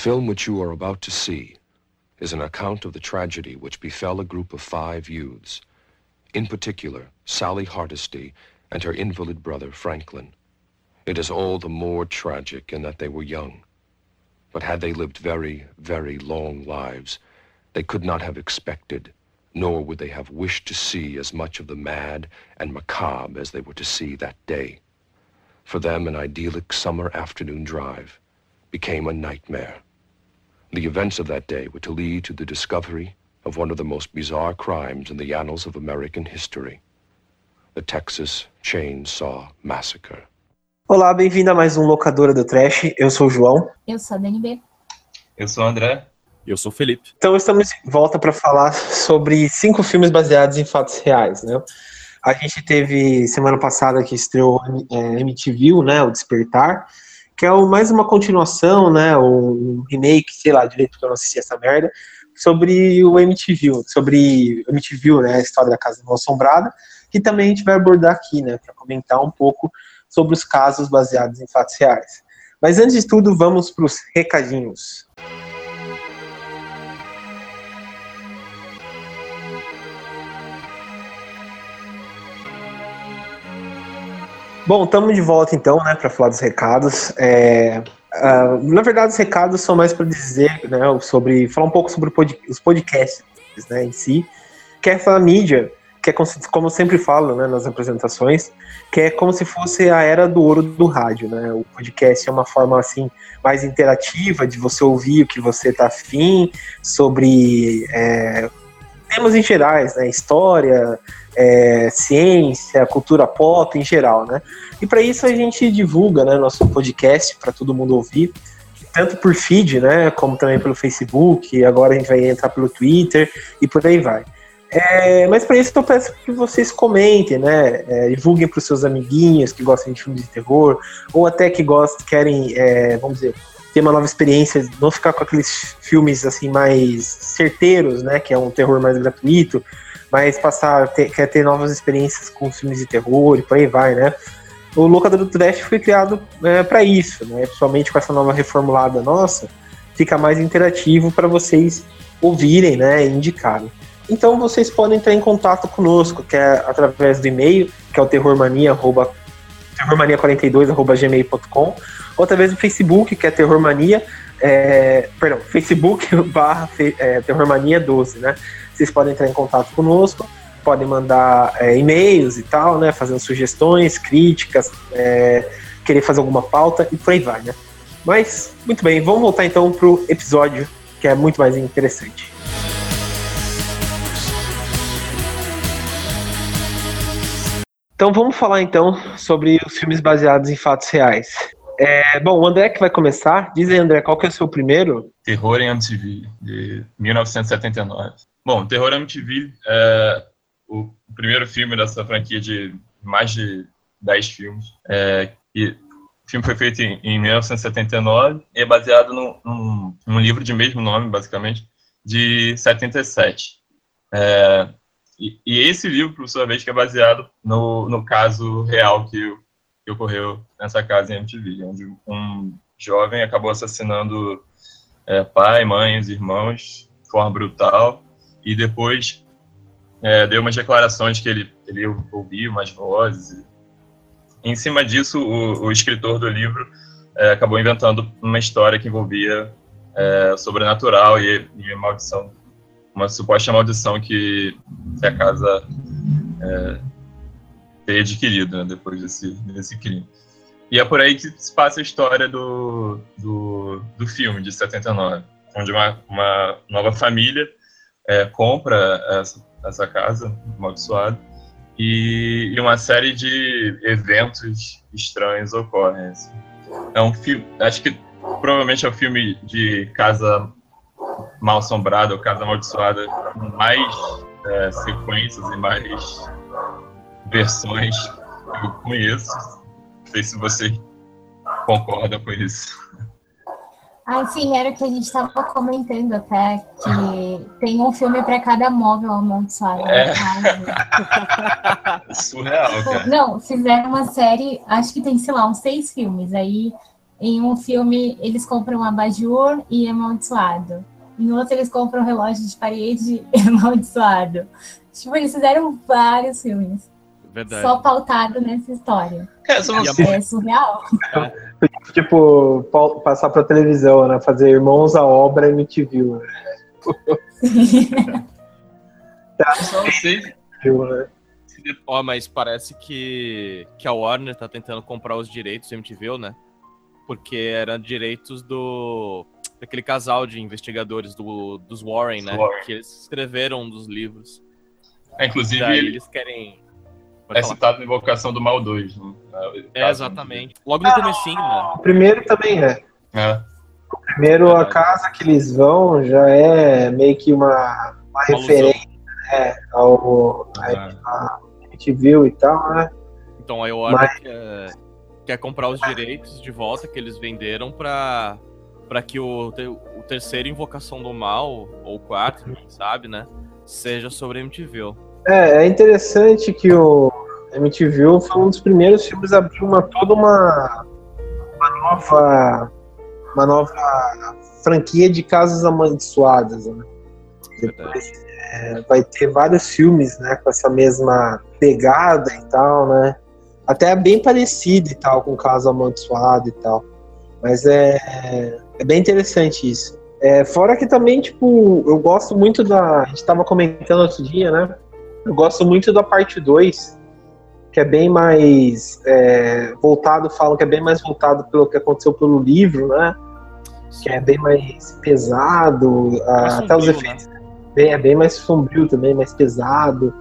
The film which you are about to see is an account of the tragedy which befell a group of five youths, in particular, Sally Hardesty and her invalid brother, Franklin. It is all the more tragic in that they were young. But had they lived very, very long lives, they could not have expected, nor would they have wished to see as much of the mad and macabre as they were to see that day. For them, an idyllic summer afternoon drive became a nightmare. The events of that day were to lead to the discovery of one of the most bizarre crimes in the annals of American history, the Texas Chainsaw Massacre. Olá, bem-vindo a mais um Locadora do Trash. Eu sou o João. Eu sou a DNB. Eu sou o André. Eu sou o Felipe. Então estamos de volta para falar sobre cinco filmes baseados em fatos reais, né? A gente teve semana passada que estreou é, MTV, né, o Despertar, que é o, mais uma continuação, né, um remake, sei lá, direito que eu não assisti essa merda, sobre o MTV, sobre o MTV, né, a história da Casa Mal Assombrada, que também a gente vai abordar aqui, né, para comentar um pouco sobre os casos baseados em fatos reais. Mas antes de tudo, vamos para os recadinhos. Bom, estamos de volta então, né, para falar dos recados. É, uh, na verdade, os recados são mais para dizer, né, sobre falar um pouco sobre pod, os podcasts, né, em si, que é essa mídia, que é como, sempre falo, né, nas apresentações, que é como se fosse a era do ouro do rádio, né? O podcast é uma forma assim mais interativa de você ouvir o que você está afim sobre é, temas em gerais, né? História, é, ciência, cultura pop em geral, né? E para isso a gente divulga, né, nosso podcast para todo mundo ouvir, tanto por feed, né, como também pelo Facebook. Agora a gente vai entrar pelo Twitter e por aí vai. É, mas para isso eu peço que vocês comentem, né? É, divulguem para os seus amiguinhos que gostam de filmes de terror, ou até que gostam, querem, é, vamos dizer, ter uma nova experiência, não ficar com aqueles filmes assim mais certeiros, né, que é um terror mais gratuito, mas passar ter, quer ter novas experiências com filmes de terror e por aí vai, né? O Locador do Trash foi criado é, para isso, né? Principalmente com essa nova reformulada nossa, fica mais interativo para vocês ouvirem, né, e indicarem. Então vocês podem entrar em contato conosco, que é através do e-mail, que é o terrormania@terrormania42@gmail.com outra vez o Facebook, que é Terrormania, é, perdão, Facebook barra é, Terrormania 12, né? Vocês podem entrar em contato conosco, podem mandar é, e-mails e tal, né? Fazendo sugestões, críticas, é, querer fazer alguma pauta e por aí vai, né? Mas, muito bem, vamos voltar então pro episódio que é muito mais interessante. Então vamos falar então sobre os filmes baseados em fatos reais. É, bom, o André que vai começar. Diz aí, André, qual que é o seu primeiro? Terror em MTV, de 1979. Bom, Terror em MTV é o primeiro filme dessa franquia de mais de 10 filmes. É, e o filme foi feito em, em 1979 e é baseado num, num, num, livro de mesmo nome, basicamente, de 77. É, e, e, esse livro, por sua vez, que é baseado no, no caso real que, que ocorreu nessa casa em MTV, onde um jovem acabou assassinando é, pai, mãe, os irmãos de forma brutal e depois é, deu umas declarações que ele, ele ouviu umas vozes. Em cima disso, o, o escritor do livro é, acabou inventando uma história que envolvia é, sobrenatural e, e maldição uma suposta maldição que, que a casa adquirido né, depois desse, desse crime. E é por aí que se passa a história do, do, do filme, de 79, onde uma, uma nova família é, compra essa, essa casa amaldiçoada e, e uma série de eventos estranhos ocorrem. Assim. É um filme, acho que provavelmente é um filme de casa Mal Assombrada ou Casa Amaldiçoada com mais é, sequências e mais versões que eu conheço. Não sei se você concorda com isso. Ah, sim, era o que a gente estava comentando até, que tem um filme para cada móvel amaldiçoado. É. Surreal, cara. Não, fizeram uma série, acho que tem, sei lá, uns seis filmes. Aí Em um filme, eles compram um abajur e amaldiçoado. Em outro, eles compram um relógio de parede e amaldiçoado. Tipo, eles fizeram vários filmes. Verdade. Só pautado nessa história. É, E assim, É surreal. Tipo, pa- passar pra televisão, né? Fazer Irmãos à Obra MTV, né? só não sei Viu, né? Ó, mas parece que, que a Warner tá tentando comprar os direitos do MTV, né? Porque eram direitos do daquele casal de investigadores do, dos Warren, né? Warren. Que eles escreveram um dos livros. É, inclusive, Daí ele eles querem. É falar. citado na Invocação do Mal 2. Né? É, exatamente. Logo no comecinho, né? O primeiro também, né? É. Primeiro, a casa que eles vão já é meio que uma, uma referência né, ao a é. MTV e tal, né? Então a Warner quer, quer comprar os direitos de volta que eles venderam pra, pra que o, o terceiro Invocação do Mal, ou o quarto, quem sabe, né? Seja sobre MTV. É, é interessante que o MTV foi um dos primeiros filmes a abrir uma, toda uma, uma nova uma nova franquia de casas amaldiçoadas, né? Depois é, vai ter vários filmes, né, com essa mesma pegada e tal, né? Até bem parecido e tal com Casa Amaldiçoado e tal. Mas é, é bem interessante isso. É, fora que também, tipo, eu gosto muito da. A gente tava comentando outro dia, né? Eu gosto muito da parte 2, que é bem mais é, voltado, falam que é bem mais voltado pelo que aconteceu pelo livro, né? Que é bem mais pesado, Mais até os efeitos bem, é bem mais sombrio também, mais pesado.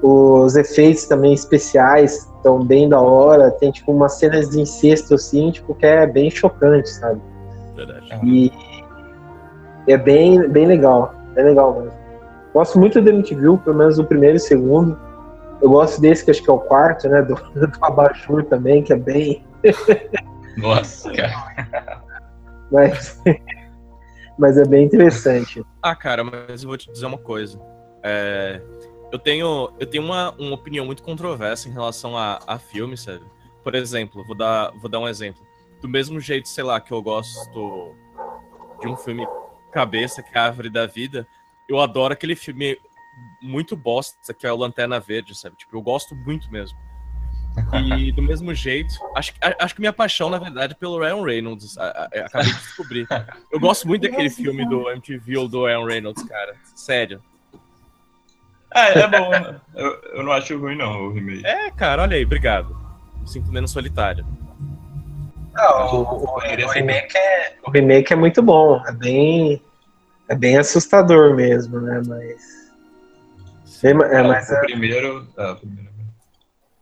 Os efeitos também especiais estão bem da hora. Tem tipo umas cenas de incesto assim, tipo, que é bem chocante, sabe? Verdade. E é bem, bem legal. É legal mesmo. Gosto muito do MTV, pelo menos o primeiro e o segundo. Eu gosto desse, que acho que é o quarto, né? Do, do Abajur também, que é bem. Nossa, cara. Mas, mas é bem interessante. Ah, cara, mas eu vou te dizer uma coisa. É, eu tenho, eu tenho uma, uma opinião muito controversa em relação a, a filmes, sabe? Por exemplo, vou dar, vou dar um exemplo. Do mesmo jeito, sei lá, que eu gosto de um filme cabeça, que é a Árvore da Vida, eu adoro aquele filme muito bosta, que é o Lanterna Verde, sabe? Tipo, eu gosto muito mesmo. E do mesmo jeito, acho, que- a- acho que minha paixão, na verdade, é pelo Ryan Reynolds. a- a- a- acabei de descobrir. Eu gosto muito daquele filme do MTV ou do Ryan Reynolds, cara. Sério. Ah, é bom. né? Eu, eu não acho ruim, não, o remake. É, cara, olha aí, obrigado. Me sinto menos solitário. Não, o, o- o remake é, o remake é muito bom. É bem, é bem assustador mesmo, né? Mas. bem ma- é, mas o é- primeiro. é, o primeiro.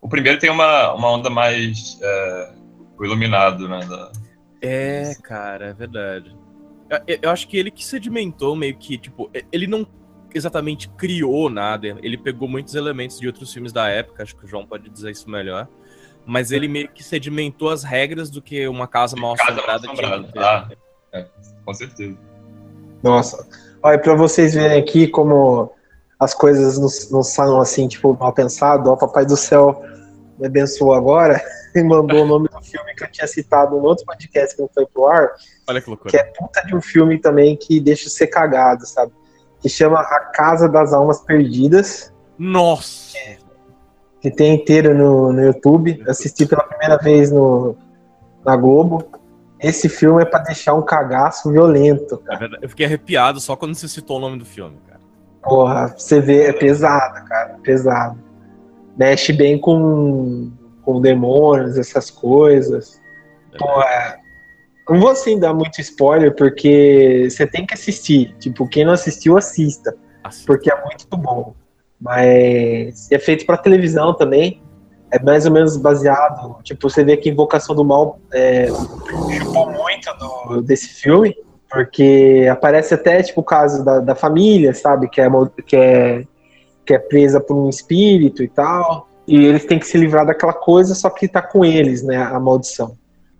O primeiro tem uma, uma onda mais. É, o iluminado, né? da- É, cara, é verdade. Eu, eu acho que ele que sedimentou meio que, tipo, ele não exatamente criou nada, ele pegou muitos elementos de outros filmes da época, acho que o João pode dizer isso melhor, mas ele meio que sedimentou as regras do que uma casa mal Casa Mal assombrada tinha ah. É, com certeza. Nossa. Olha, pra vocês verem aqui como as coisas não, não são assim, tipo, mal pensado, ó, Papai do Céu me abençoou agora e mandou o nome do filme que eu tinha citado no outro podcast que não foi pro ar, Olha que loucura. que é puta de um filme também que deixa você cagado, sabe? Que chama A Casa das Almas Perdidas, Nossa! que tem inteiro no, no YouTube. Assisti pela primeira vez no, na Globo. Esse filme é pra deixar um cagaço violento, É cara. Eu fiquei arrepiado só quando você citou o nome do filme, cara. Porra, você vê, é pesado, cara, pesado. Mexe bem com, com demônios, essas coisas. Pô, é, não vou assim dar muito spoiler, porque você tem que assistir. Tipo, quem não assistiu, assista, Assim, porque é muito bom. Mas é feito pra televisão também. É mais ou menos baseado. Tipo, você vê que Invocação do Mal é, chupou muito do- desse filme. Porque aparece até, tipo, o caso da, da família, sabe? Que é, que, é, que é presa por um espírito e tal. E eles têm que se livrar daquela coisa, só que tá com eles, né? A maldição.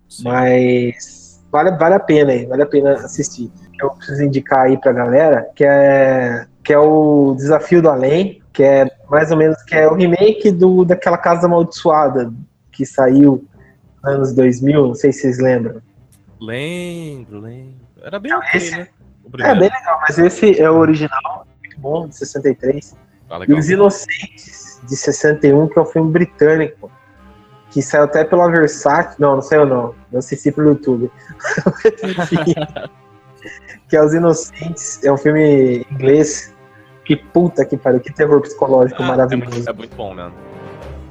sim. Mas vale, vale a pena aí, vale a pena assistir. Eu preciso indicar aí pra galera, que é, que é o Desafio do Além, que é mais ou menos que é o remake do, daquela Casa Amaldiçoada que saiu nos anos 2000, não sei se vocês lembram. Lembro, lembro. Era bem ok, esse- né? É bem legal, mas esse é o original, muito bom, de 63. Ah, E legal. Os Inocentes, de 61, que é um filme britânico. Que saiu até pela Versace. Não, não saiu não. Eu assisti pelo YouTube. Enfim, que é Os Inocentes. É um filme inglês. Que puta que pariu. Que terror psicológico Ah, é, maravilhoso. muito, é muito bom mesmo.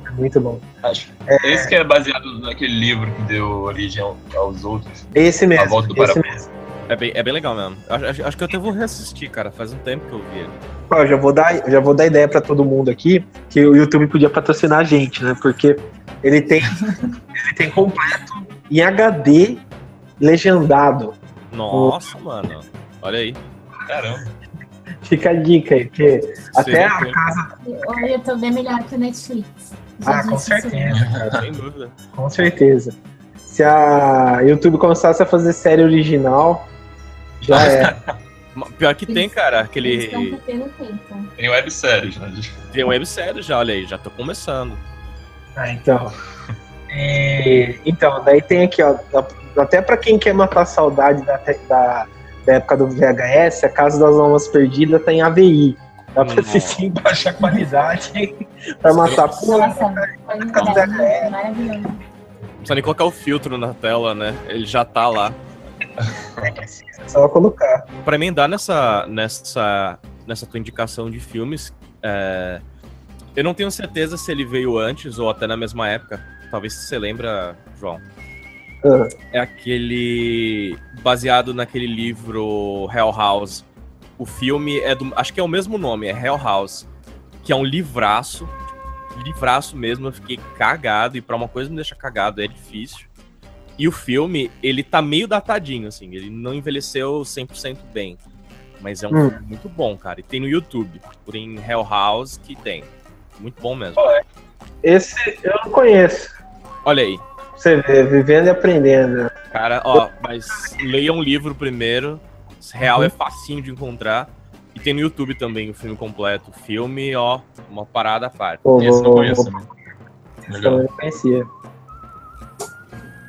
É muito bom. Acho. Esse que é baseado naquele livro que deu origem ao- aos outros. Esse A Volta mesmo. do mesmo. É bem, é bem legal mesmo. Acho, acho- que eu até vou reassistir, cara. Faz um tempo que eu vi ele. Ó, eu já vou dar, já vou dar ideia pra todo mundo aqui que o YouTube podia patrocinar a gente, né? Porque ele tem, ele tem completo em HD legendado. Nossa, mano. Olha aí. Caramba. Fica a dica aí, porque até Seria a casa. O YouTube é melhor que o Netflix. Já Ah, com isso certeza, cara, Sem dúvida. com certeza. Se a YouTube começasse a fazer série original, já é. Pior que tem, cara. Eles Aquele. Tem webséries, né? Tem websérie já, olha aí. Já tô começando. Ah, então. E, então, daí tem aqui, ó. Até pra quem quer matar a saudade da, da, da época do VHS, a Casa das Almas Perdidas tem AVI. Dá pra assistir em baixa qualidade pra matar. Pô, Nossa, qualidade maravilhoso. Não precisa nem colocar o filtro na tela, né? Ele já tá lá. é só colocar. Pra emendar nessa, nessa, nessa tua indicação de filmes, é, eu não tenho certeza se ele veio antes ou até na mesma época. Talvez você lembra, João. Ah. É aquele baseado naquele livro Hell House. O filme é do, acho que é o mesmo nome, é Hell House, que é um livraço, livraço mesmo. Eu fiquei cagado e pra uma coisa me deixa cagado é difícil. E o filme, ele tá meio datadinho, assim, ele não envelheceu 100% bem. Mas é um Hum. filme muito bom, cara. E tem no YouTube, por em Hell House, que tem. Muito bom mesmo. Esse eu não conheço. Olha aí, Você vê, vivendo e aprendendo. cara, ó, mas leia um livro primeiro. Real é facinho de encontrar. E tem no YouTube também o filme completo. Filme, ó, uma parada à parte. Pô, Esse eu vou- conheço vou- também. Eu não conhecia.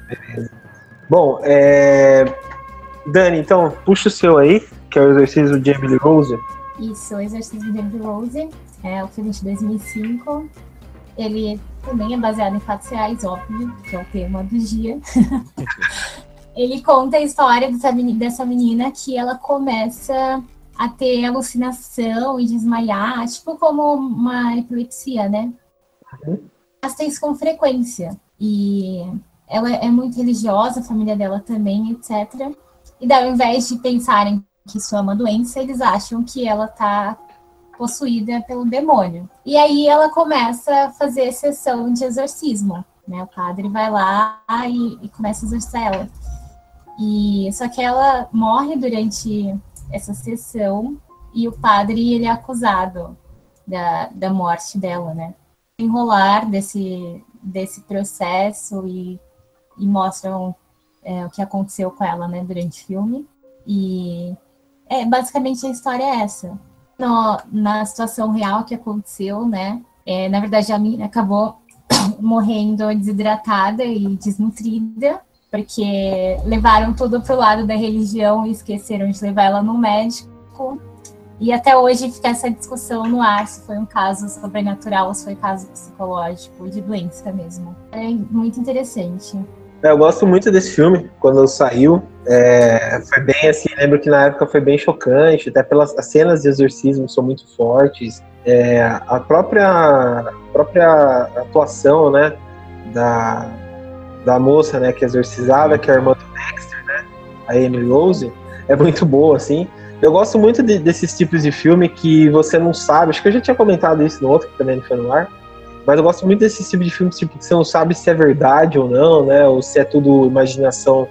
Beleza. Bom, é... Dani, então, puxa o seu aí, que é o exercício de Emily Rose. Isso, o Exorcismo de Emily Rose, é o filme de 2005. Ele também é baseado em fatos reais, óbvio, que é o tema do dia. Ele conta a história dessa menina, dessa menina que ela começa a ter alucinação e desmaiar, tipo como uma epilepsia, né? Uhum. Elas têm isso com frequência. E ela é muito religiosa, a família dela também, etc. E daí, ao invés de pensarem que isso é uma doença, eles acham que ela tá possuída pelo demônio. E aí ela começa a fazer sessão de exorcismo, né? O padre vai lá e, e começa a exorcizar ela. E só que ela morre durante essa sessão e o padre ele é acusado da, da morte dela, né? Enrolar desse desse processo e, e mostram é, o que aconteceu com ela, né, durante o filme. E é, basicamente a história é essa. No, na situação real que aconteceu, né? é, na verdade, a menina acabou morrendo desidratada e desnutrida, porque levaram tudo pro lado da religião e esqueceram de levar ela no médico. E até hoje fica essa discussão no ar se foi um caso sobrenatural ou se foi caso psicológico, de doença mesmo. É muito interessante. É, Eu gosto muito desse filme, quando saiu. É, foi bem assim, lembro que na época foi bem chocante, até pelas as cenas de exorcismo são muito fortes. É, a própria, a própria atuação, né, da, da moça, né, que é exorcizada, que é a irmã do Dexter, né, a Amy Rose, é muito boa, assim. Eu gosto muito de- desses tipos de filme que você não sabe, acho que eu já tinha comentado isso no outro, que também foi no ar, mas eu gosto muito desses tipos de filmes tipo, que você não sabe se é verdade ou não, né? Ou se é tudo imaginação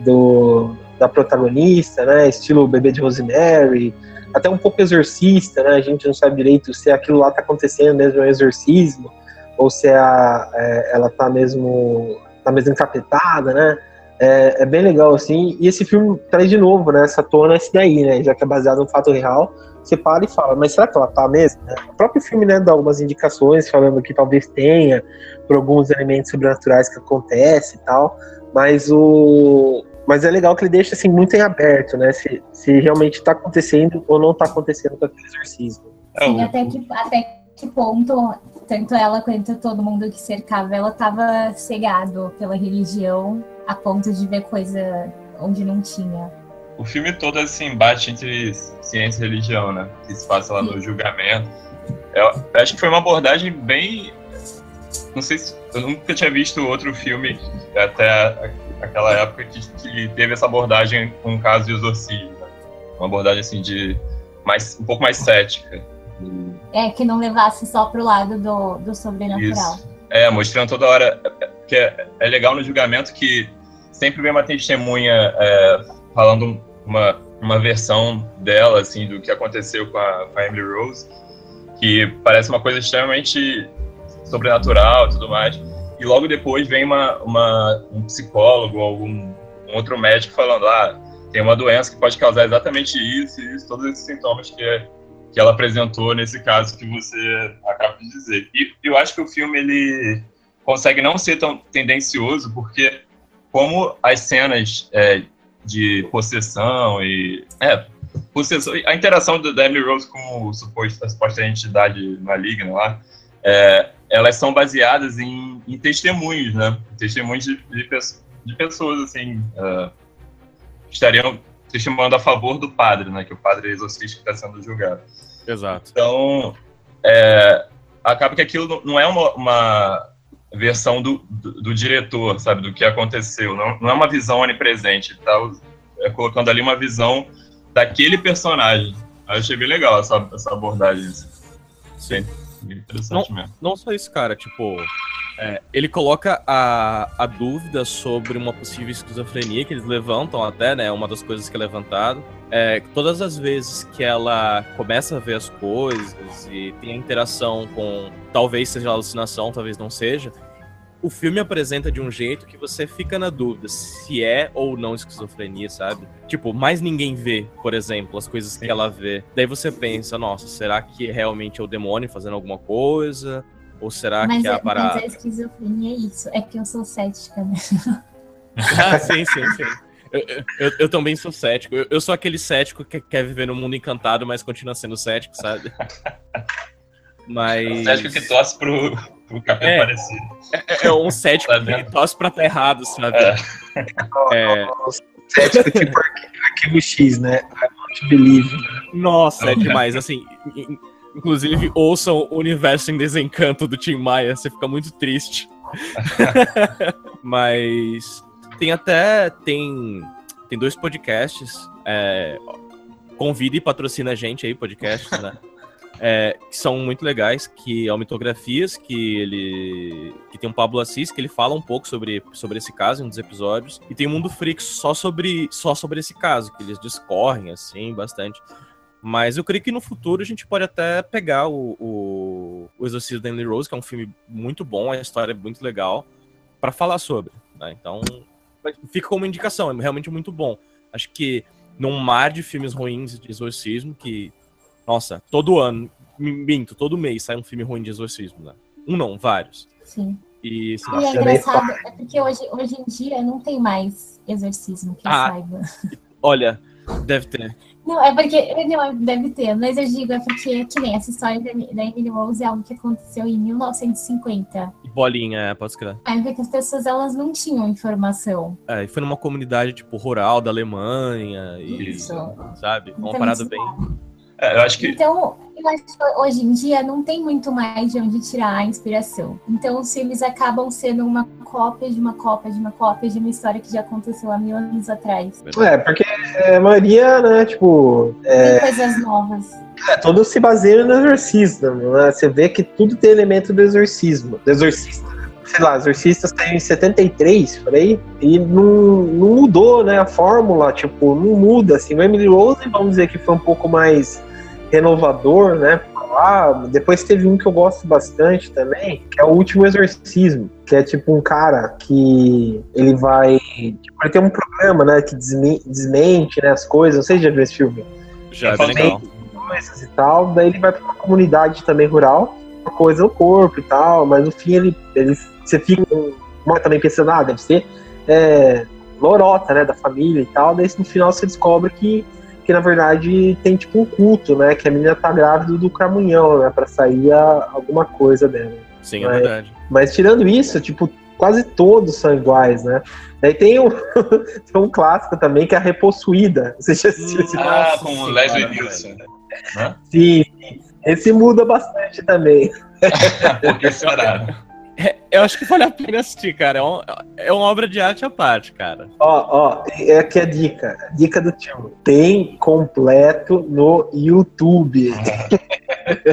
do, da protagonista, né? Estilo Bebê de Rosemary, até um pouco exorcista, né? A gente não sabe direito se aquilo lá tá acontecendo mesmo é um exorcismo, ou se é a, é, ela tá mesmo, tá mesmo encapetada, né? É, é bem legal, assim. E esse filme traz de novo, né? Essa tona esse daí, né? Já que é baseado no fato real, você para e fala, mas será que ela tá mesmo? né? O próprio filme, né, dá algumas indicações falando que talvez tenha por alguns elementos sobrenaturais que acontecem e tal, mas o, Mas é legal que ele deixa assim muito em aberto, né? Se, se realmente tá acontecendo ou não tá acontecendo com aquele exorcismo. Sim, até que, até que ponto, tanto ela quanto todo mundo que cercava ela tava cegado pela religião a ponto de ver coisa onde não tinha. O filme todo é esse embate entre ciência e religião, né? Que se passa lá no julgamento. Eu acho que foi uma abordagem bem. Não sei se. Eu nunca tinha visto outro filme até aquela época que, que teve essa abordagem com o caso de exorcismo. Né? Uma abordagem assim de. Mais, um pouco mais cética. É, que não levasse só pro lado do, do sobrenatural. Isso. É, mostrando toda hora. Que é, é legal no julgamento que sempre vem uma testemunha é, falando uma, uma versão dela, assim, do que aconteceu com a, com a Emily Rose, que parece uma coisa extremamente sobrenatural e tudo mais. E logo depois vem uma, uma, um psicólogo algum um outro médico falando: ah, tem uma doença que pode causar exatamente isso e isso, todos esses sintomas que, é, que ela apresentou nesse caso que você acaba de dizer. E eu acho que o filme ele consegue não ser tão tendencioso, porque como as cenas é, de possessão e. É, possessão, a interação da Emily Rose com o suposto, a suposta entidade maligna lá, é, elas são baseadas em, em, testemunhos, né? Testemunhos de, de, de pessoas, assim, uh, estariam testemunhando a favor do padre, né? Que o padre exorcista está sendo julgado. Exato. Então, é, acaba que aquilo não é uma, uma versão do, do, do, diretor, sabe, do que aconteceu. Não, não é uma visão onipresente, tá é colocando ali uma visão daquele personagem. Eu achei bem legal essa, essa abordagem. Sim. interessante não, mesmo. Não só isso, cara, tipo, é, ele coloca a, a dúvida sobre uma possível esquizofrenia que eles levantam até, né? Uma das coisas que é levantado. É, todas as vezes que ela começa a ver as coisas e tem a interação com talvez seja alucinação, talvez não seja, o filme apresenta de um jeito que você fica na dúvida se é ou não esquizofrenia, sabe? Tipo, mais ninguém vê, por exemplo, as coisas que ela vê. Daí você pensa, nossa, será que realmente é o demônio fazendo alguma coisa? Ou será mas, que é a parada? Mas a esquizofrenia é isso, é que eu sou cética, né? ah, sim, sim, sim. Eu, eu, eu, também sou cético. Eu, eu, sou aquele cético que quer viver no mundo encantado, mas continua sendo cético, sabe? Mas. O cético que torce pro, pro cabelo é, parecido. É, é, um cético que torce pra estar errado, sabe? É. é... Cético tipo arquivo X, né? I want to believe. Nossa, é demais. Assim, inclusive, ouçam o Universo em Desencanto do Tim Maia, você fica muito triste. Mas tem até. Tem, tem dois podcasts. É, convida e patrocina a gente aí, podcasts, né? É, que são muito legais, que é o Mitografias, que ele que tem um Pablo Assis, que ele fala um pouco sobre, sobre esse caso em um dos episódios, e tem o Mundo Freaks só sobre, só sobre esse caso, que eles discorrem, assim, bastante. Mas eu creio que no futuro a gente pode até pegar o, o, o Exorcismo da Emily Rose, que é um filme muito bom, a história é muito legal, para falar sobre. Né? Então, fica como indicação, é realmente muito bom. Acho que num mar de filmes ruins de exorcismo, que, nossa, todo ano, minto, todo mês sai um filme ruim de exorcismo, né? Um não, vários. Sim. E, assim, e é engraçado, é porque hoje, hoje em dia não tem mais exorcismo que ah, saiba. Olha, deve ter. Não, é porque. Não, deve ter, mas eu digo, é porque que nem essa história da, da Emily Rose é algo que aconteceu em 1950. Bolinha, é, pode escrever. É porque as pessoas elas não tinham informação. É, e foi numa comunidade, tipo, rural da Alemanha. E, Isso. Sabe? Uma então, parada bem. É, eu acho que... Então, eu acho que hoje em dia não tem muito mais de onde tirar a inspiração. Então, os filmes acabam sendo uma cópia de uma cópia de uma cópia de uma história que já aconteceu há mil anos atrás. É, porque a maioria, né, tipo. É... Tem coisas novas. É, tudo se baseia no exorcismo, né? Você vê que tudo tem elemento do exorcismo, do exorcista. Sei lá, exorcistas tem em 73, por aí, e não, não mudou, né, a fórmula, tipo, não muda, assim. O Emily Rose, vamos dizer que foi um pouco mais renovador, né? Falar. Depois teve um que eu gosto bastante também, que é o Último Exorcismo, que é tipo um cara que ele vai. Tipo, ele tem um programa, né? Que desmente né, as coisas. Não sei se já viu esse filme. Já, é legal. Coisas e tal. Daí ele vai pra uma comunidade também rural, uma coisa no corpo e tal, mas no fim ele, ele você fica também pensando, ah, deve ser. É, lorota, né, da família e tal. Daí no final você descobre que, que na verdade tem tipo um culto, né, que a menina tá grávida do Cramunhão, né, pra sair a, alguma coisa dela. Sim, é verdade. Mas tirando isso, tipo, quase todos são iguais, né? Daí tem um, tem um clássico também que é a Repossuída. Você já assistiu esse Ah, com o Leslie Nielsen. Sim, sim. Esse muda bastante também. Por que será? Eu acho que vale a pena assistir, cara. É, um- é uma obra de arte à parte, cara. Ó, ó, é aqui a dica. Dica do tio. Tem completo no YouTube.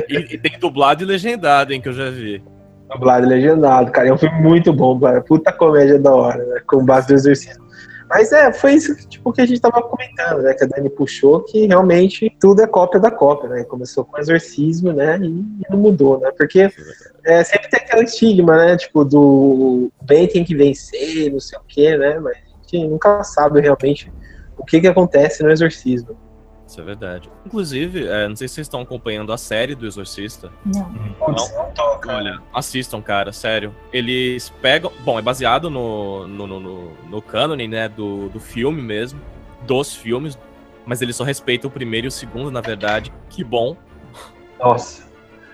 E, e tem dublado e legendado, hein, que eu já vi. Dublado e legendado, cara. É um filme muito bom, cara. Puta comédia da hora, né? Com base no exercício. Mas é, foi isso que, tipo, que a gente tava comentando, né? Que a Dani puxou, que realmente tudo é cópia da cópia, né? Começou com exorcismo, né? E, e não mudou, né? Porque é, sempre tem aquele estigma, né? Tipo, do bem tem que vencer, não sei o quê, né? Mas a gente nunca sabe realmente o que que acontece no exorcismo. Isso é verdade. Inclusive, é, não sei se vocês estão acompanhando a série do Exorcista. Não. Putz, não toca. Olha, assistam, cara, sério. Eles pegam. Bom, é baseado no, no, no, no, no cânone, né? Do, do filme mesmo. Dos filmes. Mas eles só respeitam o primeiro e o segundo, na verdade. Que bom. Nossa.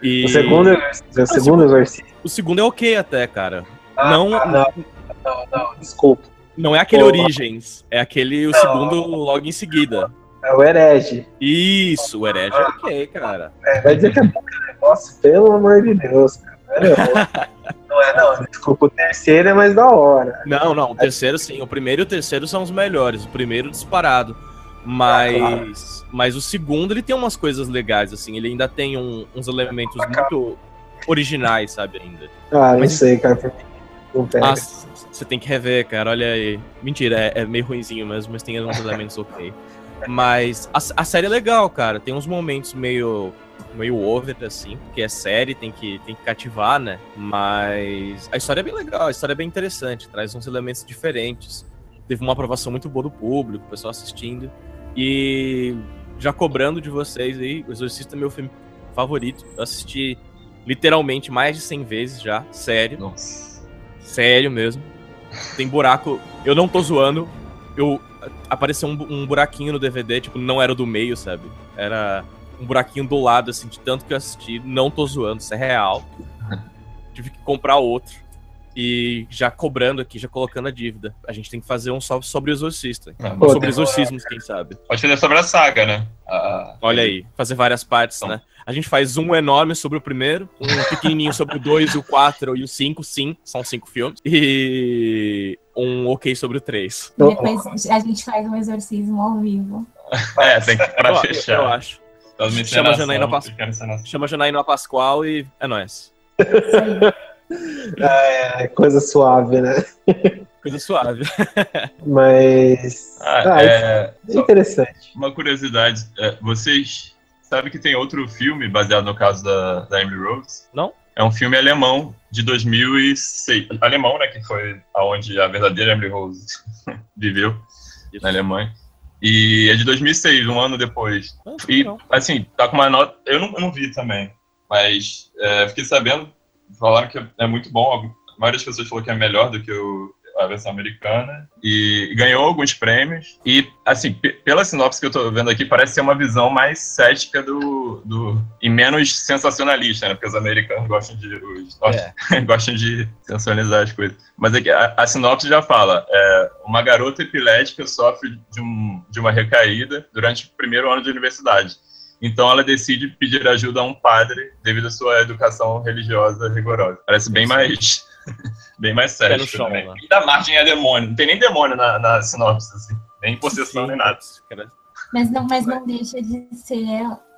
E O segundo, exorcismo- o segundo exorcismo. o segundo é ok até, cara. Ah, não, ah, não, não, não, desculpa. não é aquele Pô. Origens. É aquele o segundo logo em seguida. É o herege. Isso, o herege é ok, cara. É, vai dizer que é bom negócio, pelo amor de Deus, cara. Não é, não. não é, não. Desculpa, o terceiro é mais da hora. Não, não, o terceiro sim. O primeiro e o terceiro são os melhores. O primeiro disparado. Mas, mas o segundo ele tem umas coisas legais, assim. Ele ainda tem um- uns elementos muito originais, sabe, ainda. Ah, não Mas- sei, cara. Não pega. Ah, você tem que rever, cara. Olha aí. Mentira, é, é meio ruinzinho mesmo, mas tem uns elementos ok. Mas a, a série é legal, cara. Tem uns momentos meio meio over, assim, porque é série, tem que, tem que cativar, né? Mas a história é bem legal, a história é bem interessante, traz uns elementos diferentes. Teve uma aprovação muito boa do público, o pessoal assistindo. E já cobrando de vocês aí, O Exorcista é meu filme favorito. Eu assisti literalmente mais de 100 vezes já, sério. Nossa. Sério mesmo. Tem buraco. Eu não tô zoando. Eu. Apareceu um, um buraquinho no DVD, tipo, não era do meio, sabe? Era um buraquinho do lado, assim, de tanto que eu assisti. Não tô zoando, isso é real. Tive que comprar outro. E já cobrando aqui, já colocando a dívida. A gente tem que fazer um só sobre o exorcista. Ah, Pô, sobre exorcismos, quem sabe. Pode fazer sobre a saga, né? Ah, Olha aí, fazer várias partes, Então. né? A gente faz um enorme sobre o primeiro, um pequenininho sobre o 2, o 4 e o 5, sim, são cinco filmes. E um ok sobre o 3. Não. Depois a gente faz um exorcismo ao vivo. É, tem que pra Eu, eu fechar. acho. Uma Chama Janaína encenação. Chama a Janaína Pascoal e é nóis. Isso aí. É, coisa suave, né? Coisa suave. Mas. Ah, Ah, é, é interessante. Uma curiosidade, é, vocês sabem que tem outro filme baseado no caso da, da Emily Rose? Não? É um filme alemão de 2006. Alemão, né? Que foi aonde a verdadeira Emily Rose viveu, Isso. na Alemanha. E é de 2006, um ano depois. Ah, E, não. assim, tá com uma nota. Eu não, eu não vi também, mas é, fiquei sabendo, falaram que é muito bom. A maioria das pessoas falou que é melhor do que o- a versão americana. E ganhou alguns prêmios. E, assim, pe- pela sinopse que eu tô vendo aqui, parece ser uma visão mais cética do. do e menos sensacionalista, né? Porque os americanos gostam de. Os, É. gostam de sensacionalizar as coisas. Mas aqui, a, a sinopse já fala: é, uma garota epilética sofre de, um, de uma recaída durante o primeiro ano de universidade. Então ela decide pedir ajuda a um padre devido à sua educação religiosa rigorosa. Parece bem mais. bem mais sério. no chão, né? E dá margem a demônio. Não tem nem demônio na, na sinopse, assim. Nem possessão, Sim, nem nada. Mas não, mas não deixa de ser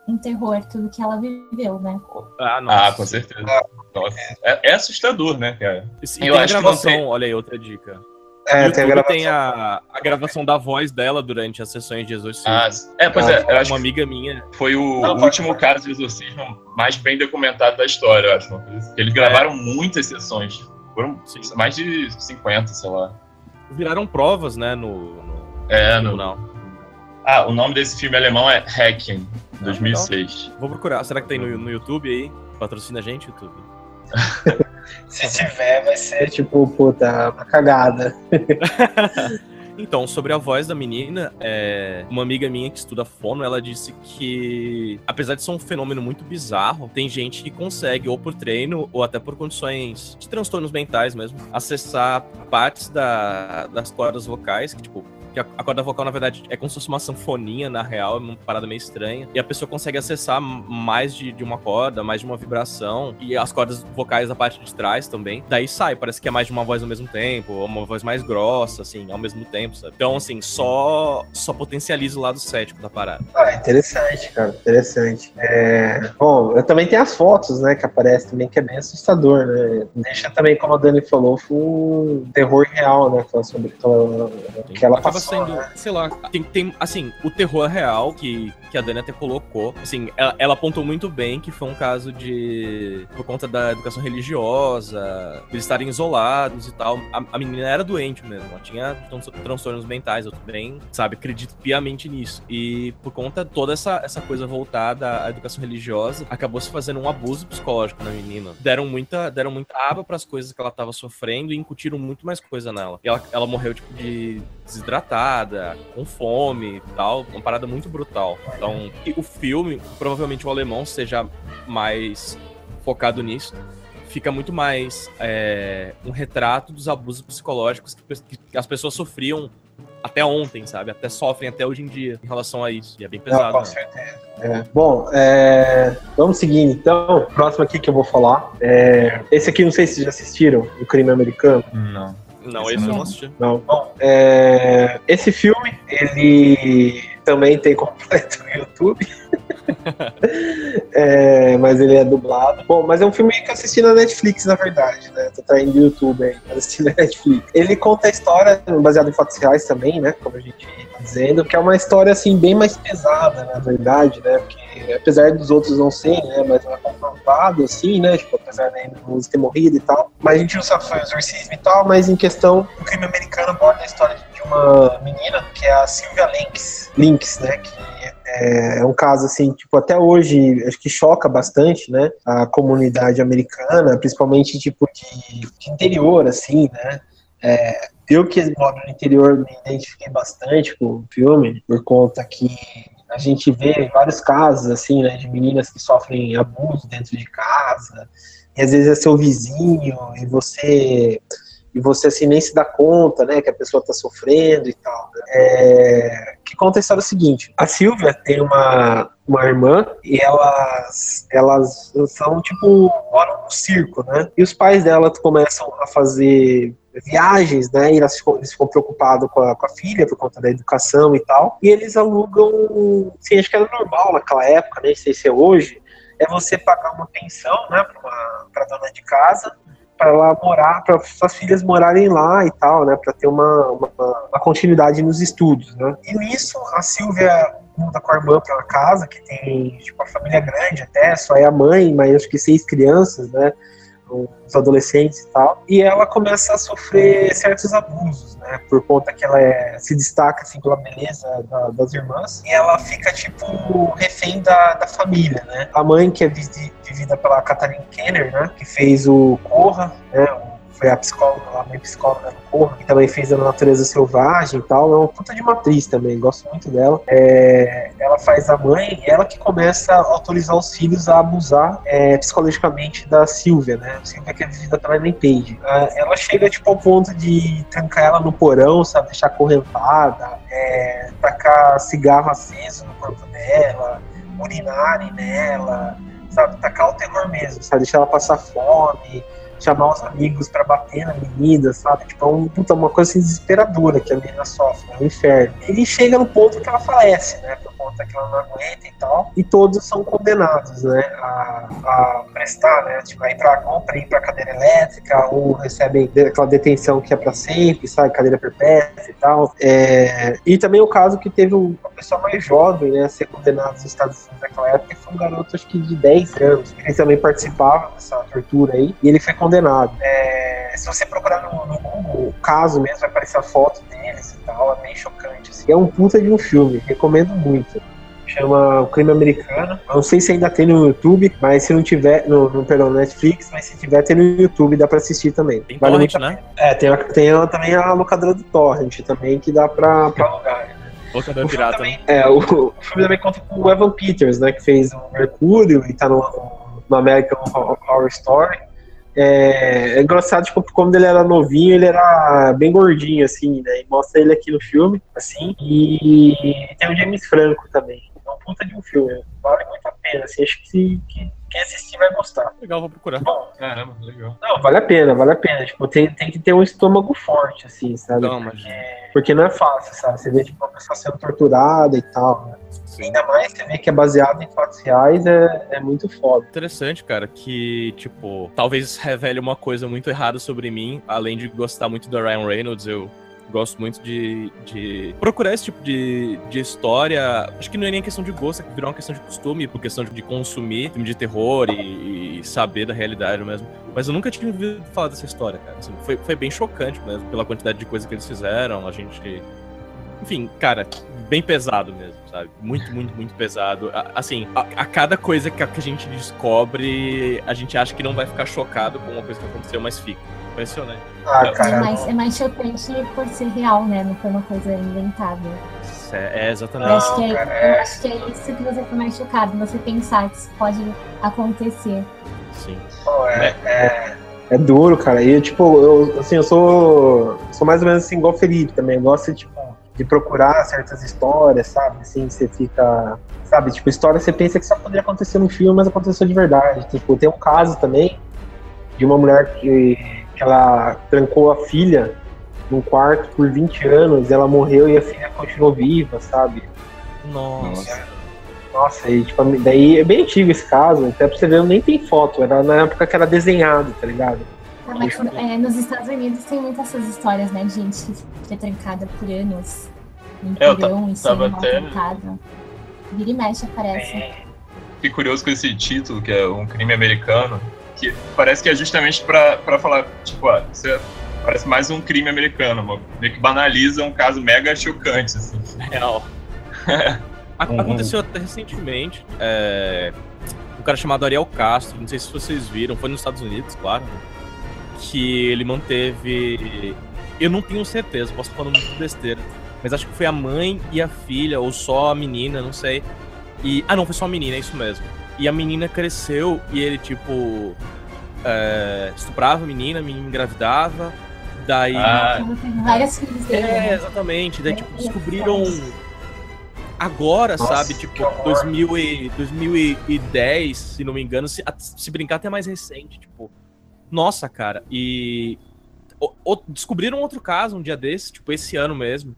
um terror tudo que ela viveu, né? Ah, nossa. Ah, com certeza. Nossa. É, é assustador, né, cara? E Eu tem a acho que gravação, você- olha aí, outra dica. É, no tem a gravação. tem a, a gravação da voz dela durante as sessões de exorcismo. Ah, é, pois é, eu acho uma que amiga minha. foi o Não, pode último caso de exorcismo mais bem documentado da história, eu acho. assim. Eles gravaram muitas sessões. Foram Sim. mais de 50, sei lá. Viraram provas, né, no, no É, no... Ah, o nome desse filme alemão é Hacking, 2006. Vou procurar. Será que tem no, no YouTube aí? Patrocina a gente, YouTube. Se tiver, vai ser tipo, puta, uma cagada. Então, sobre a voz da menina, é... uma amiga minha que estuda fono, ela disse que, apesar de ser um fenômeno muito bizarro, tem gente que consegue, ou por treino, ou até por condições de transtornos mentais mesmo, acessar partes da... das cordas vocais, que, tipo, que a, a corda vocal, na verdade, é como se fosse uma sanfoninha, na real, é uma parada meio estranha. E a pessoa consegue acessar mais de, de uma corda, mais de uma vibração. E as cordas vocais da parte de trás também. Daí sai, parece que é mais de uma voz ao mesmo tempo, ou uma voz mais grossa, assim, ao mesmo tempo, sabe? Então, assim, só, só potencializa o lado cético da parada. Ah, interessante, cara, interessante. É... Bom, eu também tenho as fotos, né, que aparecem também, que é bem assustador, né? Deixa também, como a Dani falou, foi um terror real, né? Sobre aquela, aquela sendo, sei lá, tem, tem, assim, o terror real que, que a Dani até colocou, assim, ela, ela, apontou muito bem que foi um caso de, por conta da educação religiosa, eles estarem isolados e tal. A, a menina era doente mesmo, ela tinha transtornos mentais, eu também, sabe, acredito piamente nisso. E por conta de toda essa, essa coisa voltada à educação religiosa, acabou se fazendo um abuso psicológico na menina. Deram muita, deram muita aba para as coisas que ela tava sofrendo e incutiram muito mais coisa nela. E ela, ela morreu, tipo, de desidratada, com fome e tal. Uma parada muito brutal. Então, o filme, provavelmente o alemão seja mais focado nisso. Fica muito mais é, um retrato dos abusos psicológicos que, que, as pessoas sofriam até ontem, sabe? Até sofrem até hoje em dia em relação a isso. E é bem pesado. Não, com né? certeza. É. Bom, é... vamos seguindo então. Próximo aqui que eu vou falar. É... Esse aqui, não sei se vocês já assistiram, O Crime Americano. Não. Não, esse, esse eu não assisti. Não. Bom, é... esse filme, ele também tem completo no YouTube. é, mas ele é dublado. Bom, mas é um filme que eu assisti na Netflix, na verdade, né? Tô traindo do YouTube aí, assisti na Netflix. Ele conta a história, baseado em fatos reais também, né? Como a gente tá dizendo, que é uma história, assim, bem mais pesada, na verdade, né? Porque apesar dos outros não serem, né? Mas é confrontado, assim, né? Tipo, apesar da música ter morrido e tal. Mas a gente se foi exorcismo e tal, mas em questão, o crime americano aborda a história de uma menina, que é a Sylvia Lynx, Lynx né? Que é, é um caso assim, tipo, até hoje acho que choca bastante, né? A comunidade americana, principalmente tipo de, de interior, assim, né? É, eu que moro no interior me identifiquei bastante com o filme, por conta que a gente vê vários casos, assim, né, de meninas que sofrem abuso dentro de casa, e às vezes é seu vizinho, e você e você assim nem se dá conta, né, que a pessoa está sofrendo e tal. Né? É, que conta a história seguinte: a Silvia tem uma, uma irmã e elas elas são tipo moram no circo, né? E os pais dela começam a fazer viagens, né? E elas ficam, eles ficam preocupados com a, com a, filha por conta da educação e tal. E eles alugam, sim, acho que era normal naquela época, nem sei se é hoje, é você pagar uma pensão, né, para dona de casa para ela morar, para suas filhas morarem lá e tal, né, para ter uma, uma, uma, continuidade nos estudos, né. E nisso a Silvia muda com a irmã para uma casa que tem tipo a família grande até, só é a mãe, mas acho que seis crianças, né, os adolescentes e tal, e ela começa a sofrer certos abusos, né, por conta que ela é, se destaca assim pela beleza da, das irmãs, e ela fica tipo refém da, da família, né. A mãe que é vivida pela Catherine Kenner, né, que fez o Corra, né, foi a psicóloga, a minha psicóloga no Corra, que também fez a Natureza Selvagem e tal. É uma puta de uma atriz também, gosto muito dela. É, ela faz a mãe e ela que começa a autorizar os filhos a abusar é, psicologicamente da Silvia, né? Silvia que é vivida pela Ellen Page. Ela chega, tipo, ao ponto de trancar ela no porão, sabe? Deixar correntada, é, tacar cigarro aceso no corpo dela, urinarem nela, sabe? Tacar o terror mesmo, sabe? Deixar ela passar fome, chamar os amigos para bater na menina, sabe? Tipo, é um, puta, uma coisa assim, desesperadora que a menina sofre, é um inferno. Ele chega no ponto que ela falece, né? Por conta que ela não aguenta e tal, e todos são condenados, né? A, a prestar, né? Tipo, a ir pra compra, ir pra cadeira elétrica, ou recebem aquela detenção que é para sempre, sabe? Cadeira perpétua e tal. É, e também o caso que teve uma pessoa mais jovem, né? A ser condenado nos Estados Unidos naquela época, foi um garoto, acho que de 10 anos. Ele também participava dessa tortura aí, e ele foi condenado. É, se você procurar no, no, Google o caso mesmo, vai aparecer a foto deles e tal, é bem chocante. Assim. É um puta de um filme, recomendo muito. chama O Crime Americano. Eu não sei se ainda tem no YouTube, mas se não tiver, no, no perdão, no Netflix, mas se tiver, tem no YouTube, dá pra assistir também. Tem Vale torrent, muito né? É, tem, a- tem a- também a locadora do Torrent também, que dá pra, pra alugar. Pirata, também- né? É, o, o filme também conta com o Evan Peters, né, que fez o Mercúrio e tá no, no American Horror Story. É, é engraçado, tipo, quando ele era novinho, ele era bem gordinho, assim, né, e mostra ele aqui no filme, assim, e, tem o James Franco também. É um puta de um filme, vale muito a pena, assim, acho que, que quem assistir vai gostar. Legal, vou procurar. Bom, Caramba, legal. não, vale a pena, vale a pena, tipo, tem, tem que ter um estômago forte, assim, sabe? Não, mas. Porque não é fácil, sabe? Você vê, tipo, uma pessoa sendo torturada e tal, né? Sim. Ainda mais você vê que é baseado em fatos reais, é, é muito foda. Interessante, cara, que, tipo, talvez revele uma coisa muito errada sobre mim, além de gostar muito do Ryan Reynolds, eu gosto muito de, de procurar esse tipo de, de história. Acho que não é nem questão de gosto, é que virou uma questão de costume, por questão de consumir filme de terror e, e saber da realidade mesmo. Mas eu nunca tinha ouvido falar dessa história, cara. Assim, foi, foi bem chocante mesmo, pela quantidade de coisa que eles fizeram. A gente. Enfim, cara, bem pesado mesmo, sabe? Muito, muito, muito pesado. A- Assim, a, a cada coisa que a, que a gente descobre, a gente acha que não vai ficar chocado com uma coisa que aconteceu, mas fica. Impressionante. Ah, É, É cara. mais, é mais chocante por ser real, né? Não foi uma coisa inventada. É, é Eu exatamente. acho, que é, cara, é. eu acho que é isso que você foi mais chocado, você pensar que isso pode acontecer. Sim. pô, é, é, é duro, cara. E, tipo, eu, assim, eu sou, sou mais ou menos assim, igual o Felipe também. Eu gosto, tipo, de procurar certas histórias, sabe? Assim, você fica. Sabe, tipo, história você pensa que só poderia acontecer no filme, mas aconteceu de verdade. Tipo, tem um caso também de uma mulher que, que ela trancou a filha num quarto por 20 anos, ela morreu e a filha continuou viva, sabe? Nossa. Nossa, e tipo, daí é bem antigo esse caso, até pra você ver, nem tem foto, era na época que era desenhado, tá ligado? Mas, é, nos Estados Unidos tem muitas essas histórias, né? De gente que foi trancada por anos em É, porão e tava sendo até- maltratada. Vira e mexe aparece. Fiquei curioso com esse título, que é um crime americano, que parece que é justamente pra, pra falar, tipo, ah, isso é- parece mais um crime americano, meio que banaliza um caso mega chocante, assim. Real. A- Uhum. Aconteceu até recentemente. é, Um cara chamado Ariel Castro, não sei se vocês viram, foi nos Estados Unidos, claro. Que ele manteve. Eu não tenho certeza, posso falando muito besteira. Mas acho que foi a mãe e a filha, ou só a menina, não sei. E. Ah, não, foi só a menina, é isso mesmo. E a menina cresceu e ele, tipo. é, estuprava a menina, a menina engravidava. Daí. Ah, teve várias filhas dele. É, né? exatamente. Daí, tipo, É, descobriram agora, Nossa, sabe? Tipo, horror. 2000 e, 2010, se não me engano, se, se brincar até mais recente, tipo. Nossa, cara. E o- o- descobriram outro caso um dia desse, tipo, esse ano mesmo,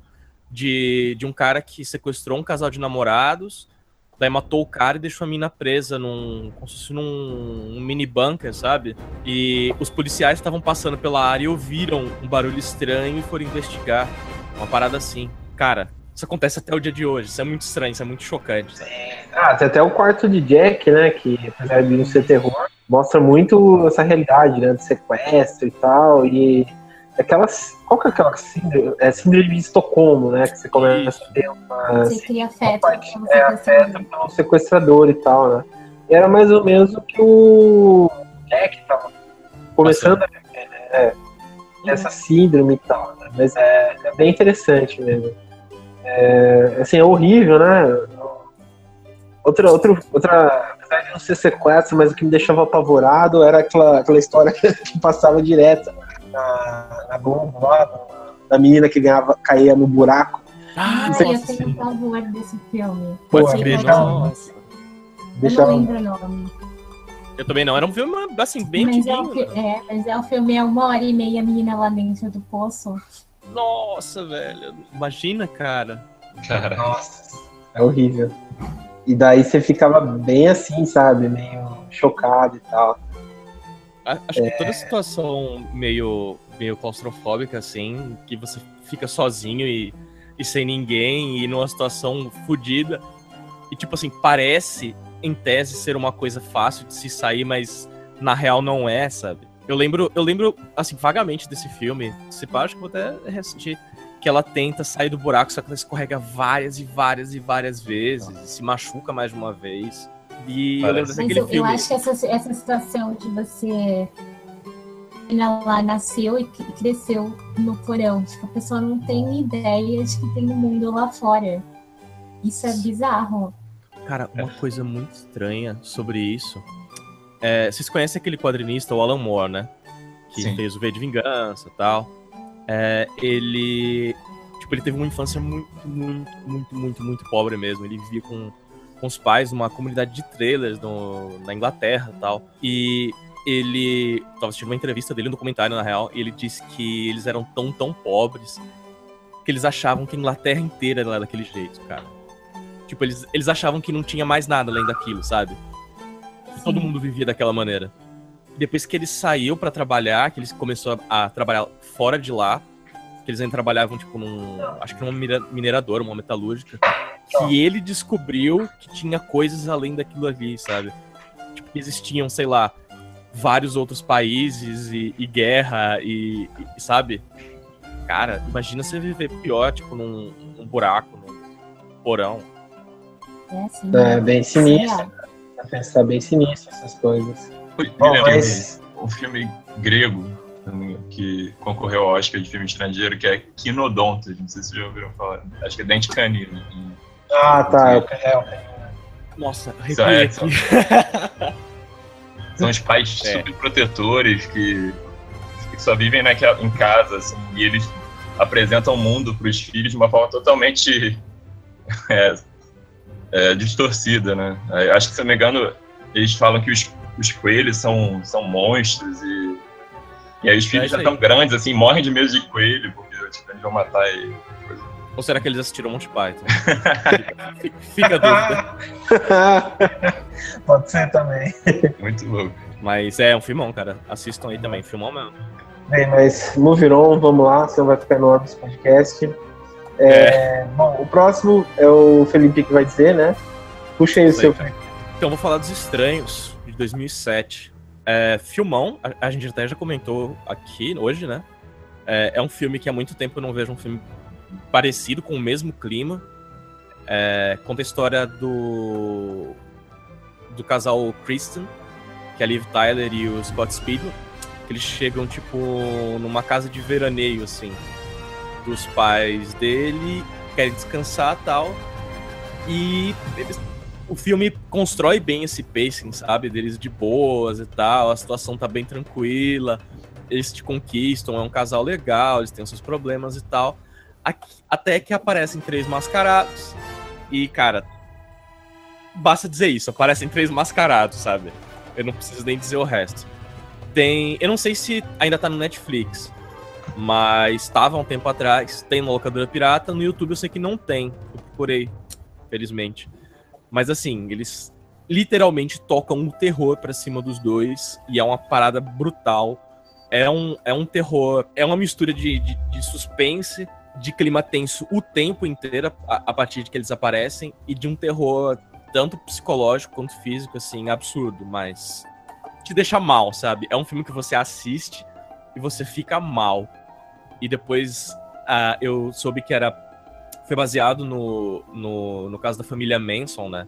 de, de um cara que sequestrou um casal de namorados, daí matou o cara e deixou a mina presa num, como se fosse num um mini bunker, sabe? E os policiais estavam passando pela área e ouviram um barulho estranho e foram investigar. Uma parada assim. Cara, isso acontece até o dia de hoje. Isso é muito estranho, isso é muito chocante. Sabe? Ah, tem até o quarto de Jack, né? Que apesar de não ser terror, mostra muito essa realidade, né? Do sequestro e tal. E aquelas. Qual que é aquela síndrome? É síndrome de Estocolmo, né? Que você começa a ter uma. Você cria afeto parte- É, sequestrador. afeto pelo sequestrador e tal, né? E era mais ou menos o que o Jack tava começando a viver, né? É, essa síndrome e tal, né? Mas é, é bem interessante mesmo. É, assim, é horrível, né? Outra, outra, outra, apesar de não ser sequestro, mas o que me deixava apavorado era aquela, aquela história que passava direto na, na Globo lá, da menina que ganhava, caía no buraco. Ah, Ai, eu nossa, tenho pavor desse filme. Pode Pô, crer, deixa- nossa. Eu não lembro o nome. Eu também não. Era um filme, assim, bem Mas é, né? é, mas é o filme, é uma hora e meia, a menina lá dentro do poço. Nossa, velho. Imagina, cara. cara. Nossa, é horrível. E daí você ficava bem assim, sabe? Meio chocado e tal. Acho que toda situação meio, meio claustrofóbica, assim, que você fica sozinho e, e sem ninguém e numa situação fodida. E, tipo assim, parece, em tese, ser uma coisa fácil de se sair, mas na real não é, sabe? Eu lembro, eu lembro assim, vagamente desse filme. Se pá, acho que vou até reassistir. que ela tenta sair do buraco, só que ela escorrega várias e várias e várias vezes, e se machuca mais de uma vez. E eu lembro Mas daquele eu, eu filme. acho que essa, essa situação de você. Ela lá nasceu e cre- cresceu no porão. Tipo, a pessoa não tem ideia de que tem um mundo lá fora. Isso é bizarro. Cara, uma coisa muito estranha sobre isso. É, vocês conhecem aquele quadrinista, o Alan Moore, né? Que Sim. fez o V de Vingança e tal. É, ele. Tipo, ele teve uma infância muito, muito, muito, muito, muito pobre mesmo. Ele vivia com, com os pais numa comunidade de trailers no, na Inglaterra e tal. E ele. Tava assistindo uma entrevista dele, um documentário, na real, e ele disse que eles eram tão, tão pobres que eles achavam que a Inglaterra inteira era daquele jeito, cara. Tipo, eles, eles achavam que não tinha mais nada além daquilo, sabe? Que todo mundo vivia daquela maneira. Depois que ele saiu pra trabalhar, que ele começou a, a trabalhar fora de lá, que eles ainda trabalhavam, tipo, num. Acho que numa mine- mineradora, uma metalúrgica. Que ele descobriu que tinha coisas além daquilo ali, sabe? Tipo, que existiam, sei lá, vários outros países e, e guerra e, e- sabe? Cara, imagina você viver pior, tipo, num, num buraco, num porão. É assim. É bem sinistro. Tá bem sinistro essas coisas. Me Bom, lembra mas. um filme grego que concorreu ao Oscar de filme estrangeiro, que é Quinodontos. Não sei se vocês já ouviram falar. Acho que é Dente Canino. Ah, tá. É, o- é, o- Nossa, Isso arrepiei é, aqui. São os pais É. super protetores que, que só vivem naquela, em casa, assim, e eles apresentam o mundo para os filhos de uma forma totalmente é, é, distorcida, né? É, Acho que, se não me engano, eles falam que os, os coelhos são, são monstros e, e aí os filhos isso já estão grandes, assim, morrem de medo de coelho, porque tipo, eles vão matar ele. Ou será que eles assistiram Monty Python? Fica- Fica a dúvida. Pode ser também. Muito louco. Mas é um filmão, cara. Assistam aí também, filmão mesmo. Bem, mas Luviron, vamos lá, senão vai ficar enorme esse podcast. É, Bom, o próximo é o Felipe que vai dizer, né? Puxa aí o seu. cara. Então, eu vou falar dos Estranhos, de 2007. É, filmão, a, a gente até já comentou aqui hoje, né? É, é um filme que há muito tempo eu não vejo um filme parecido, com o mesmo clima. É, conta a história do, do casal Kristen, que é a Liv Tyler e o Scott Speedman. Que eles chegam, tipo, numa casa de veraneio, assim, dos pais dele, querem descansar tal. E eles o filme constrói bem esse pacing, sabe? Deles de boas e tal, a situação tá bem tranquila, eles te conquistam, é um casal legal, eles têm seus problemas e tal. Aqui- até que aparecem três mascarados e, cara, basta dizer isso, aparecem três mascarados, sabe? Eu não preciso nem dizer o resto. Tem, eu não sei se ainda tá no Netflix, mas estava um tempo atrás, tem na locadora pirata, no YouTube eu sei que não tem. Eu procurei, felizmente. Mas assim, eles literalmente tocam o terror pra cima dos dois e é uma parada brutal. É um, é um terror, é uma mistura de, de, de suspense, de clima tenso o tempo inteiro a, a partir de que eles aparecem e de um terror tanto psicológico quanto físico, assim, absurdo, mas te deixa mal, sabe? É um filme que você assiste e você fica mal. E depois ah, eu soube que era foi baseado no, no, no caso da família Manson, né?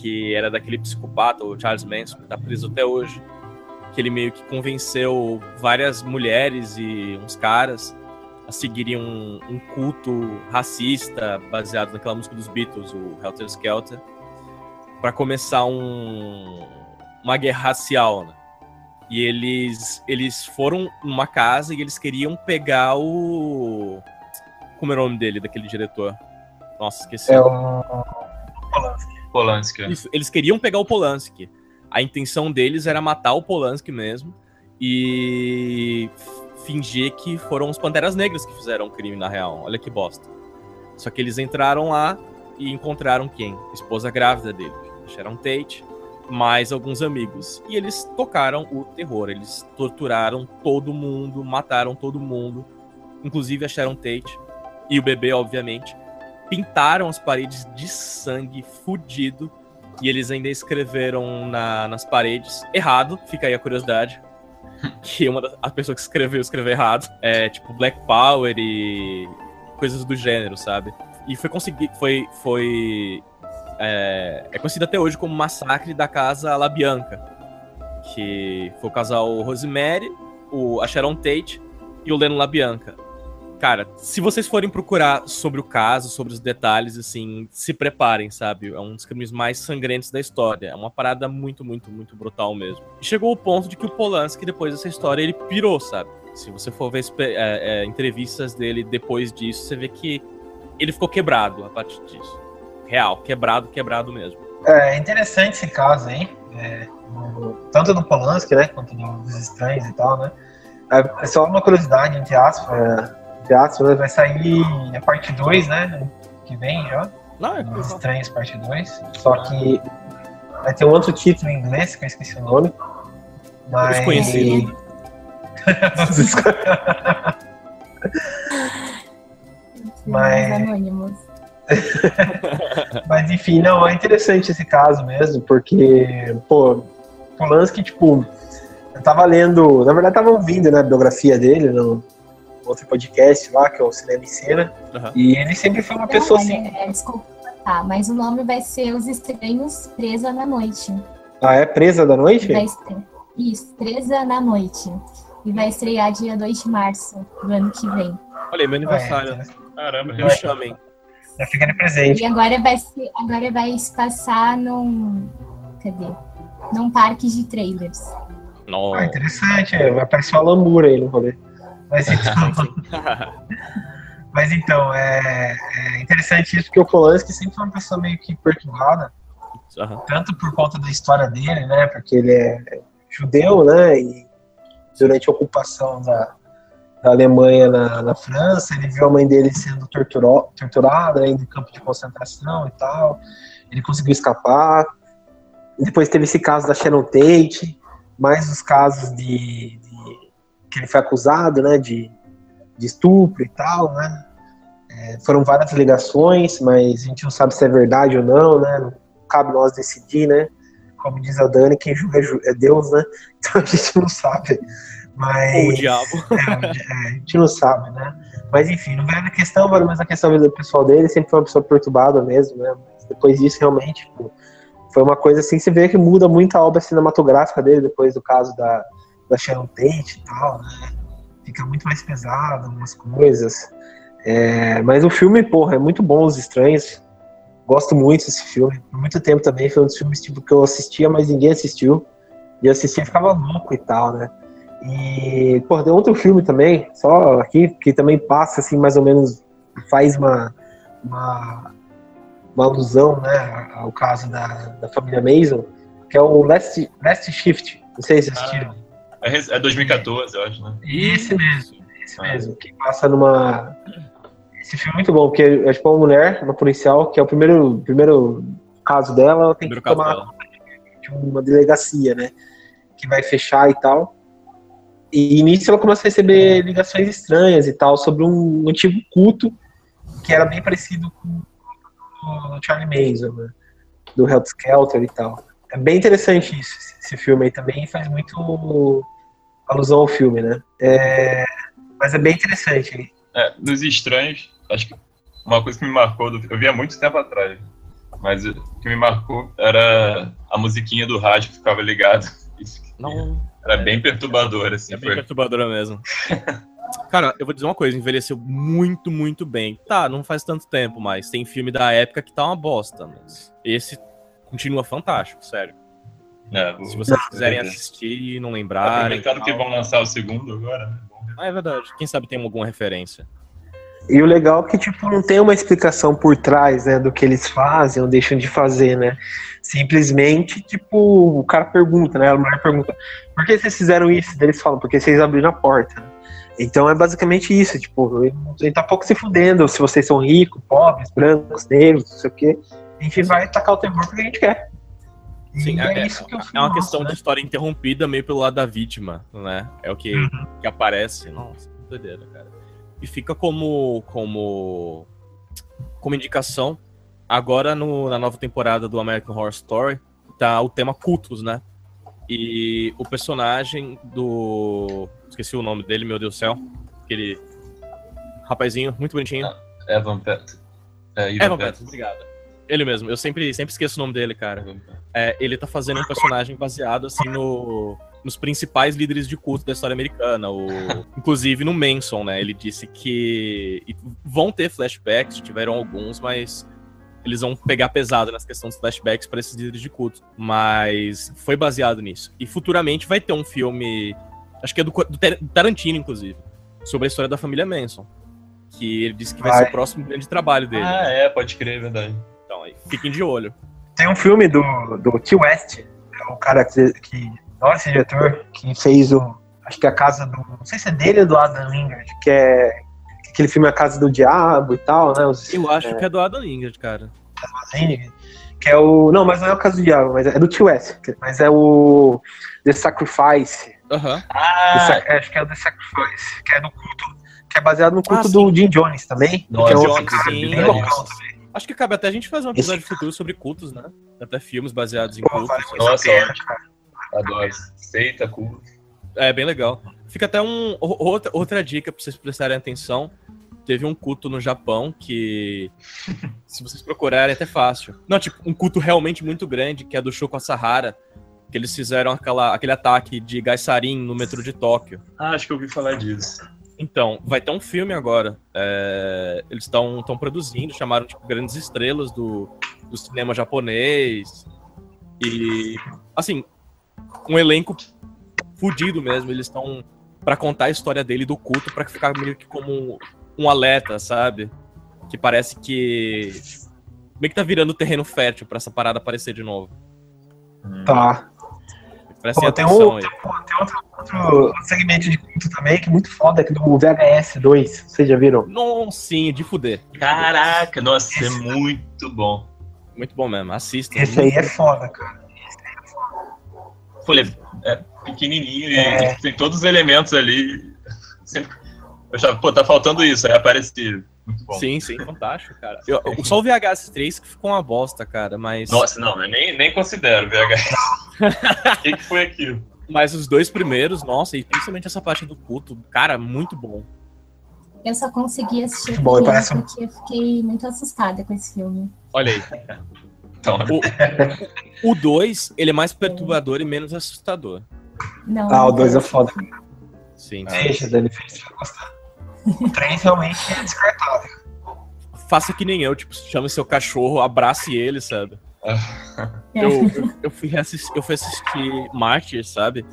Que era daquele psicopata, o Charles Manson, que tá preso até hoje. Que ele meio que convenceu várias mulheres e uns caras a seguirem um, um culto racista baseado naquela música dos Beatles, o Helter Skelter, para começar um, uma guerra racial, né? E eles, eles foram numa casa e eles queriam pegar o. Como era o nome dele, daquele diretor? Nossa, esqueci. É o. Polanski. é. Isso, eles queriam pegar o Polanski. A intenção deles era matar o Polanski mesmo e fingir que foram os Panteras Negras que fizeram o crime na real. Olha que bosta. Só que eles entraram lá e encontraram quem? A esposa grávida dele, Sharon Tate, mais alguns amigos. E eles tocaram o terror. Eles torturaram todo mundo, mataram todo mundo, inclusive a Sharon Tate e o bebê, obviamente pintaram as paredes de sangue fudido e eles ainda escreveram na- nas paredes errado, fica aí a curiosidade. Que uma das a pessoa que escreveu escreveu errado. É tipo Black Power e coisas do gênero, sabe? E foi conseguir. Foi. foi é, é conhecido até hoje como Massacre da Casa La Bianca. Que foi o casal Rosemary, o, a Sharon Tate e o Leno La Bianca. Cara, se vocês forem procurar sobre o caso, sobre os detalhes, assim, se preparem, sabe? É um dos crimes mais sangrentos da história. É uma parada muito, muito, muito brutal mesmo. E chegou o ponto de que o Polanski, depois dessa história, ele pirou, sabe? Se você for ver é, é, entrevistas dele depois disso, você vê que ele ficou quebrado a partir disso. Real, quebrado, quebrado mesmo. É interessante esse caso, hein? É, tanto do Polanski, né, quanto dos estranhos e tal, né? É, é só uma curiosidade, entre aspas, é, entre aspas, né, vai sair a parte 2, né? Que vem já. Não, é Os Estranhos, parte 2. Só que vai ter um outro título em inglês, que eu esqueci o nome. Mas... Desconhecido. mas... Anônimos. mas enfim, não, é interessante esse caso mesmo, porque, pô, Polanski, tipo, eu tava lendo, na verdade tava ouvindo, né, a biografia dele no, outro podcast lá, que é o Cinema e Cena. Uhum. E ele sempre foi uma Não, pessoa assim. É, desculpa, tá, mas o nome vai ser Os Estranhos Presa na Noite. Ah, é Presa da Noite? Isso, Presa na Noite. E vai estrear dia 2 de março do ano que vem. Olha, meu aniversário. É, Caramba, me chamem. Já fica de presente. E agora vai, se, agora vai se passar num. Cadê? Num parque de trailers. Nossa. Ah, interessante. Vai aparecer uma lambura aí no rolê. Mas então, mas então é, é, interessante isso, porque o Polanski sempre foi uma pessoa meio que perturbada, uhum. tanto por conta da história dele, né, porque ele é judeu, né, e durante a ocupação da, da Alemanha na, na, França, ele viu a mãe dele sendo torturou, torturada né, em campo de concentração e tal, ele conseguiu escapar, depois teve esse caso da Sharon Tate, mais os casos de, que ele foi acusado, né, de, de estupro e tal, né? É, foram várias alegações, mas a gente não sabe se é verdade ou não, né? Não cabe nós decidir, né? Como diz a Dani, quem julga é, é Deus, né? Então a gente não sabe. Mas, Ou o diabo. É, é, a gente não sabe, né? Mas enfim, não vai na questão, mas a questão vida pessoal dele sempre foi uma pessoa perturbada mesmo, né? Mas depois disso, realmente, tipo, foi uma coisa assim, você vê que muda muito a obra cinematográfica dele depois do caso da, da Sharon Tate e tal, né? Fica muito mais pesado algumas coisas. É, mas o filme, porra, é muito bom, Os Estranhos. Gosto muito desse filme. Por muito tempo também foi um dos filmes tipo, que eu assistia, mas ninguém assistiu. E eu assistia e ficava louco e tal, né? E, porra, tem outro filme também, só aqui, que também passa, assim, mais ou menos, faz uma, uma, uma alusão, né, ao caso da, da família Mason, que é o Last, Last Shift. Não sei se assistiram. Ah. É 2014, é eu acho, né? Esse mesmo, esse ah. mesmo. Que passa numa. Esse filme é muito bom, porque é tipo uma mulher, uma policial, que é o primeiro, primeiro caso dela, ela tem primeiro que tomar de uma delegacia, né? Que vai fechar e tal. E nisso ela começa a receber ligações estranhas e tal, sobre um antigo culto que era bem parecido com o Charlie Manson, né? Do Helter Skelter e tal. É bem interessante isso, esse filme aí também faz muito alusão ao filme, né? É, mas é bem interessante. É, dos estranhos, acho que uma coisa que me marcou, eu vi há muito tempo atrás, mas o que me marcou era a musiquinha do rádio que ficava ligado. Não. Era bem perturbadora, assim. É bem foi. perturbadora mesmo. Cara, eu vou dizer uma coisa, envelheceu muito, muito bem. Tá, não faz tanto tempo, mas tem filme da época que tá uma bosta, mas esse continua fantástico, sério. É, Se vocês quiserem assistir e não lembrarem. Aproveitando que vão lançar o segundo agora, né? Ah, é verdade. Quem sabe tem alguma referência. E o legal é que, tipo, não tem uma explicação por trás, né, do que eles fazem ou deixam de fazer, né? Simplesmente, tipo, o cara pergunta, né? A mulher pergunta, por que vocês fizeram isso? Eles falam, porque vocês abriram a porta. Então é basicamente isso, tipo, ele tá pouco se fudendo se vocês são ricos, pobres, brancos, negros, não sei o quê. A gente vai tacar o terror porque a gente quer. Sim, é, é, é, uma questão né? de história interrompida meio pelo lado da vítima, né? É o que, uhum. que aparece. Nossa, que doideira, cara. E fica como, como, como indicação. Agora, no, na nova temporada do American Horror Story, tá o tema cultos, né? E o personagem do. Esqueci o nome dele, meu Deus do céu. Aquele rapazinho, muito bonitinho. Evan Peters. É, Evan, Evan Peters, obrigado. Ele mesmo, eu sempre, sempre esqueço o nome dele, cara. É, ele tá fazendo um personagem baseado, assim, no, nos principais líderes de culto da história americana. O, inclusive no Manson, né? Ele disse que vão ter flashbacks, tiveram alguns, mas eles vão pegar pesado nas questões dos flashbacks para esses líderes de culto. Mas foi baseado nisso. E futuramente vai ter um filme, acho que é do, do Tarantino, inclusive, sobre a história da família Manson. Que ele disse que vai, vai ser o próximo grande trabalho dele. Ah, é, pode crer, é verdade. Então, aí, fiquem de olho. Tem um filme do, do T. West, é o cara que, que. Nossa, diretor, que fez o. Acho que é a casa do. Não sei se é dele ou do Adam Lingard, que é. Aquele filme A Casa do Diabo e tal, né? Os, Eu acho é, que é do Adam Lingard, cara. Que é o. Não, mas não é o Casa do Diabo, mas é do T. West. Mas é o. The Sacrifice. Aham. Uhum. Ah, acho que é o The Sacrifice, que é do culto. Que é baseado no culto ah, do Jim Jones também. Nossa, que é Jones, sim, bem local também. Acho que cabe até a gente fazer um episódio Esse... futuro sobre cultos, né? Até filmes baseados em Pô, cultos. Nossa, ótimo. Adoro. Seita, culto. É, bem legal. Fica até um, outra, outra dica pra vocês prestarem atenção. Teve um culto no Japão que, se vocês procurarem, é até fácil. Não, tipo, um culto realmente muito grande, que é do Shoko Sahara, que eles fizeram aquela, aquele ataque de gás sarin no metrô de Tóquio. Ah, acho que eu ouvi falar disso. Então, vai ter um filme agora. É, eles estão produzindo, chamaram tipo, grandes estrelas do, do cinema japonês. E, assim, um elenco fudido mesmo. Eles estão para contar a história dele do culto, para ficar meio que como um alerta, sabe? Que parece que meio que tá virando terreno fértil para essa parada aparecer de novo. Tá. Prestem atenção tem, um, tem, tem outro, outro, segmento de culto também que é muito foda, que é do VHS 2. Vocês já viram? Não, sim, de fuder. Caraca, nossa, esse é muito bom. Muito bom mesmo, assista. Esse aí é foda, cara. Pô, ele é pequenininho é... e tem todos os elementos ali. Eu já, pô, tá faltando isso, aí aparece Sim, sim, fantástico, cara. Eu, só o VHS 3 que ficou uma bosta, cara, mas. Nossa, não, eu nem, nem considero VHS. O que, que foi aquilo? Mas os dois primeiros, nossa, e principalmente essa parte do culto, cara, muito bom. Eu só consegui assistir bom, parece... porque eu fiquei muito assustada com esse filme. Olha aí. Então, o 2, ele é mais perturbador e menos assustador. Não, ah, o 2 é foda. Sim. Deixa, Dani, fez gostar. O 3 realmente é descartável. Faça que nem eu, tipo, chame seu cachorro, abrace ele, sabe? É. eu, eu, eu, fui assistir, eu fui assistir Martyr, sabe?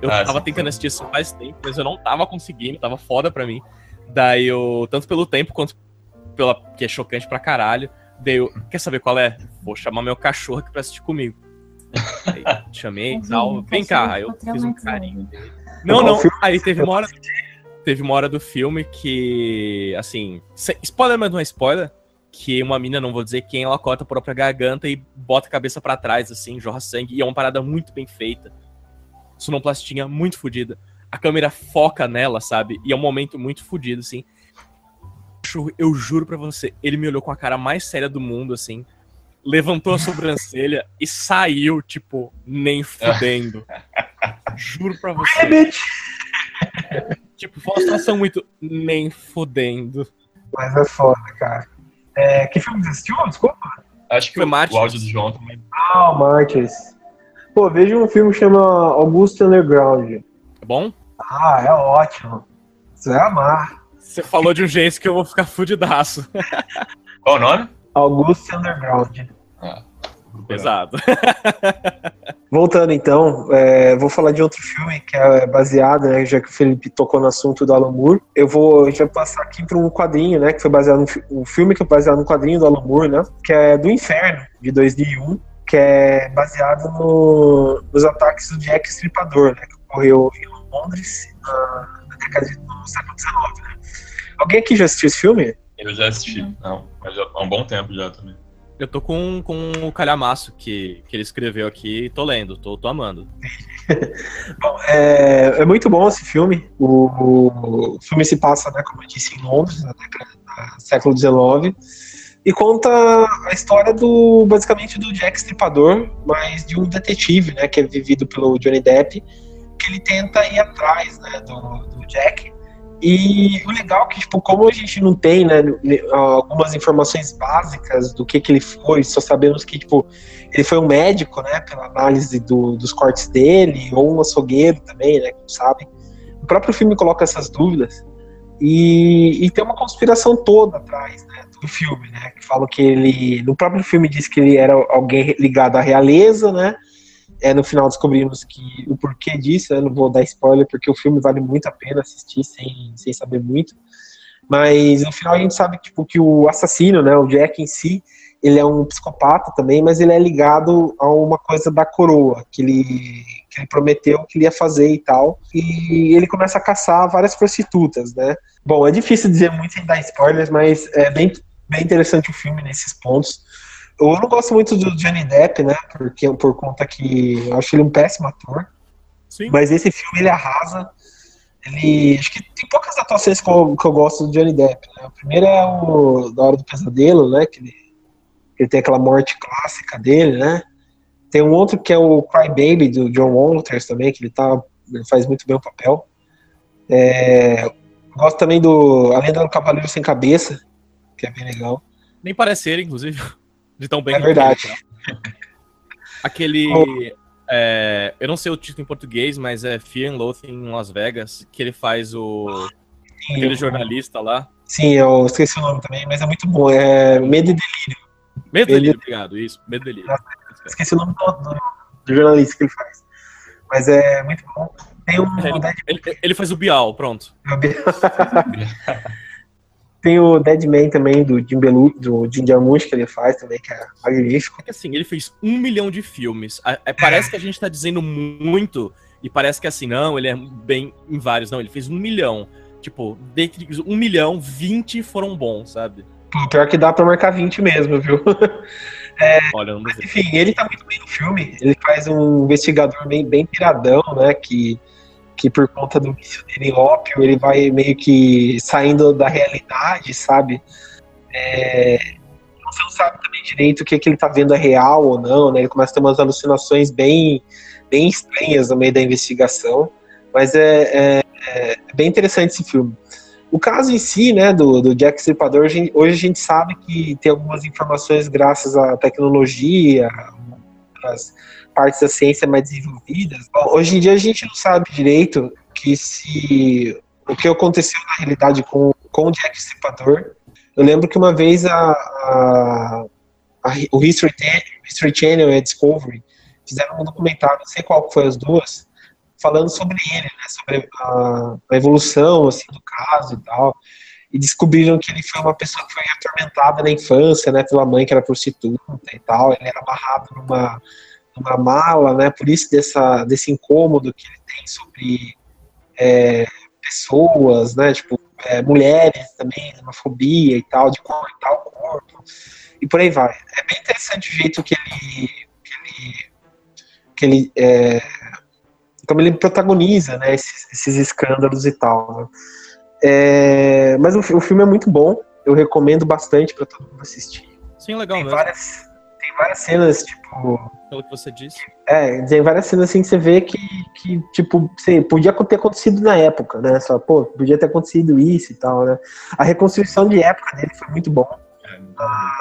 Eu ah, tava sim. tentando assistir isso faz tempo, mas eu não tava conseguindo, tava foda pra mim. Daí eu, tanto pelo tempo quanto pela. que é chocante pra caralho. Daí eu, quer saber qual é? Vou chamar meu cachorro aqui pra assistir comigo. Aí, chamei e tal. Vem cá, aí eu fiz um carinho dele. Não, não. Aí teve uma hora teve uma hora do filme que, assim, spoiler, mas não é spoiler, que uma mina, não vou dizer quem, ela corta a própria garganta e bota a cabeça para trás, assim, jorra sangue, e é uma parada muito bem feita. Sonoplastinha muito fodida. A câmera foca nela, sabe? E é um momento muito fodido, assim. Eu juro pra você, ele me olhou com a cara mais séria do mundo, assim, levantou a sobrancelha e saiu, tipo, nem fudendo. juro pra você. Tipo, foi uma situação muito nem fodendo. Mas é foda, cara. É, que filme você assistiu? Desculpa. Acho que foi o, o áudio do João também. Ah, o Martyrs. Pô, veja um filme que chama Augusto Underground. É bom? Ah, é ótimo. Você vai amar. Você falou de um jeito que eu vou ficar fudidaço. Qual o nome? Augusto Underground. Ah. Pesado. Voltando então, é, vou falar de outro filme que é baseado, né, já que o Felipe tocou no assunto do Alan Moore. Eu vou já passar aqui para um quadrinho, né, que foi baseado no um filme que é baseado no quadrinho do Alan Moore, né, que é do Inferno de 2001, que é baseado no, nos ataques do Jack Stripador, né, que ocorreu em Londres na, na década de, no século XIX. Né. Alguém aqui já assistiu esse filme? Eu já assisti, não, mas há um bom tempo já também. Eu tô com, com o calhamaço que, que ele escreveu aqui, tô lendo, tô, tô amando. bom, é, é, muito bom esse filme. O, o, filme se passa, né, como eu disse, em Londres, na década do século XIX, e conta a história do basicamente do Jack Stripador, mas de um detetive, né, que é vivido pelo Johnny Depp, que ele tenta ir atrás né, do, do Jack E o legal é que, tipo, como a gente não tem, né, algumas informações básicas do que que ele foi, só sabemos que, tipo, ele foi um médico, né, pela análise do, dos cortes dele, ou um açougueiro também, né, que sabe. O próprio filme coloca essas dúvidas. E, e tem uma conspiração toda atrás, né, do filme, né, que fala que ele, no próprio filme diz que ele era alguém ligado à realeza, né, é, no final descobrimos que o porquê disso, eu não vou dar spoiler, porque o filme vale muito a pena assistir sem, sem saber muito. Mas no final a gente sabe tipo, que o assassino, né, o Jack em si, ele é um psicopata também, mas ele é ligado a uma coisa da coroa, que ele, que ele prometeu que ele ia fazer e tal. E ele começa a caçar várias prostitutas, né? Bom, é difícil dizer muito sem dar spoilers, mas é bem, bem interessante o filme nesses pontos. Eu não gosto muito do Johnny Depp, né? Porque, por conta que eu acho ele um péssimo ator. Sim. Mas esse filme ele arrasa. Ele. Acho que tem poucas atuações que eu, que eu gosto do Johnny Depp. Né? O primeiro é o da Hora do Pesadelo, né? Que ele, ele tem aquela morte clássica dele, né? Tem um outro que é o Cry Baby do John Walters também, que ele tá. Ele faz muito bem o papel. É, gosto também do A Lenda do Cavaleiro Sem Cabeça, que é bem legal. Nem parece ele, inclusive. De tão bem é verdade. Tá? Aquele. É, eu não sei o título em português, mas é Fear and Loathing em Las Vegas, que ele faz o. Sim, aquele jornalista lá. Sim, eu esqueci o nome também, mas é muito bom. É Medo e Delírio. Medo e Delírio, obrigado. Isso, Medo e Delírio. Esqueci o nome do, do, do, jornalista que ele faz. Mas é muito bom. Tem um. Ele, ele, ele faz o Bial, pronto. É o Bial. Tem o Deadman também, do Jim, Belu, do Jim Jarmusch, que ele faz também, que é magnífico. É que assim, ele fez um milhão de filmes. É, parece que a gente tá dizendo muito, e parece que assim, não, ele é bem em vários. Não, ele fez um milhão. Tipo, dentre um milhão, 20 foram bons, sabe? Pior que dá pra marcar 20 mesmo, viu? É, Olha, mas, enfim, ele tá muito bem no filme. Ele faz um investigador bem, bem piradão, né? Que que por conta do vício dele ópio, ele vai meio que saindo da realidade, sabe? É, você não sabe também direito o que, que ele tá vendo é real ou não, né? Ele começa a ter umas alucinações bem, bem estranhas no meio da investigação, mas é, é, é bem interessante esse filme. O caso em si, né, do, do Jack Stripador, hoje a gente sabe que tem algumas informações graças à tecnologia, às partes da ciência mais desenvolvidas. Hoje em dia a gente não sabe direito que se o que aconteceu na realidade com, com o Jack Stripador. Eu lembro que uma vez a, a, a o History, History Channel e a Discovery fizeram um documentário, não sei qual foi as duas, falando sobre ele, né, sobre a, a, evolução assim, do caso e tal. E descobriram que ele foi uma pessoa que foi atormentada na infância, né, pela mãe que era prostituta e tal. Ele era amarrado numa numa mala, né? Por isso dessa, desse incômodo que ele tem sobre é, pessoas, né? Tipo, é, mulheres também, uma fobia e tal, de cortar o corpo. E por aí vai. É bem interessante o jeito que ele. que ele. Que ele é, como ele protagoniza né, esses, esses escândalos e tal. Né? É, mas o, o, filme é muito bom, eu recomendo bastante para todo mundo assistir. Sim, legal tem mesmo. Várias, tem várias cenas, tipo. Pelo que você disse. É, tem várias cenas assim que você vê que, que tipo, sei, podia ter acontecido na época, né? Só, pô, podia ter acontecido isso e tal, né? A reconstrução de época dele foi muito bom. A,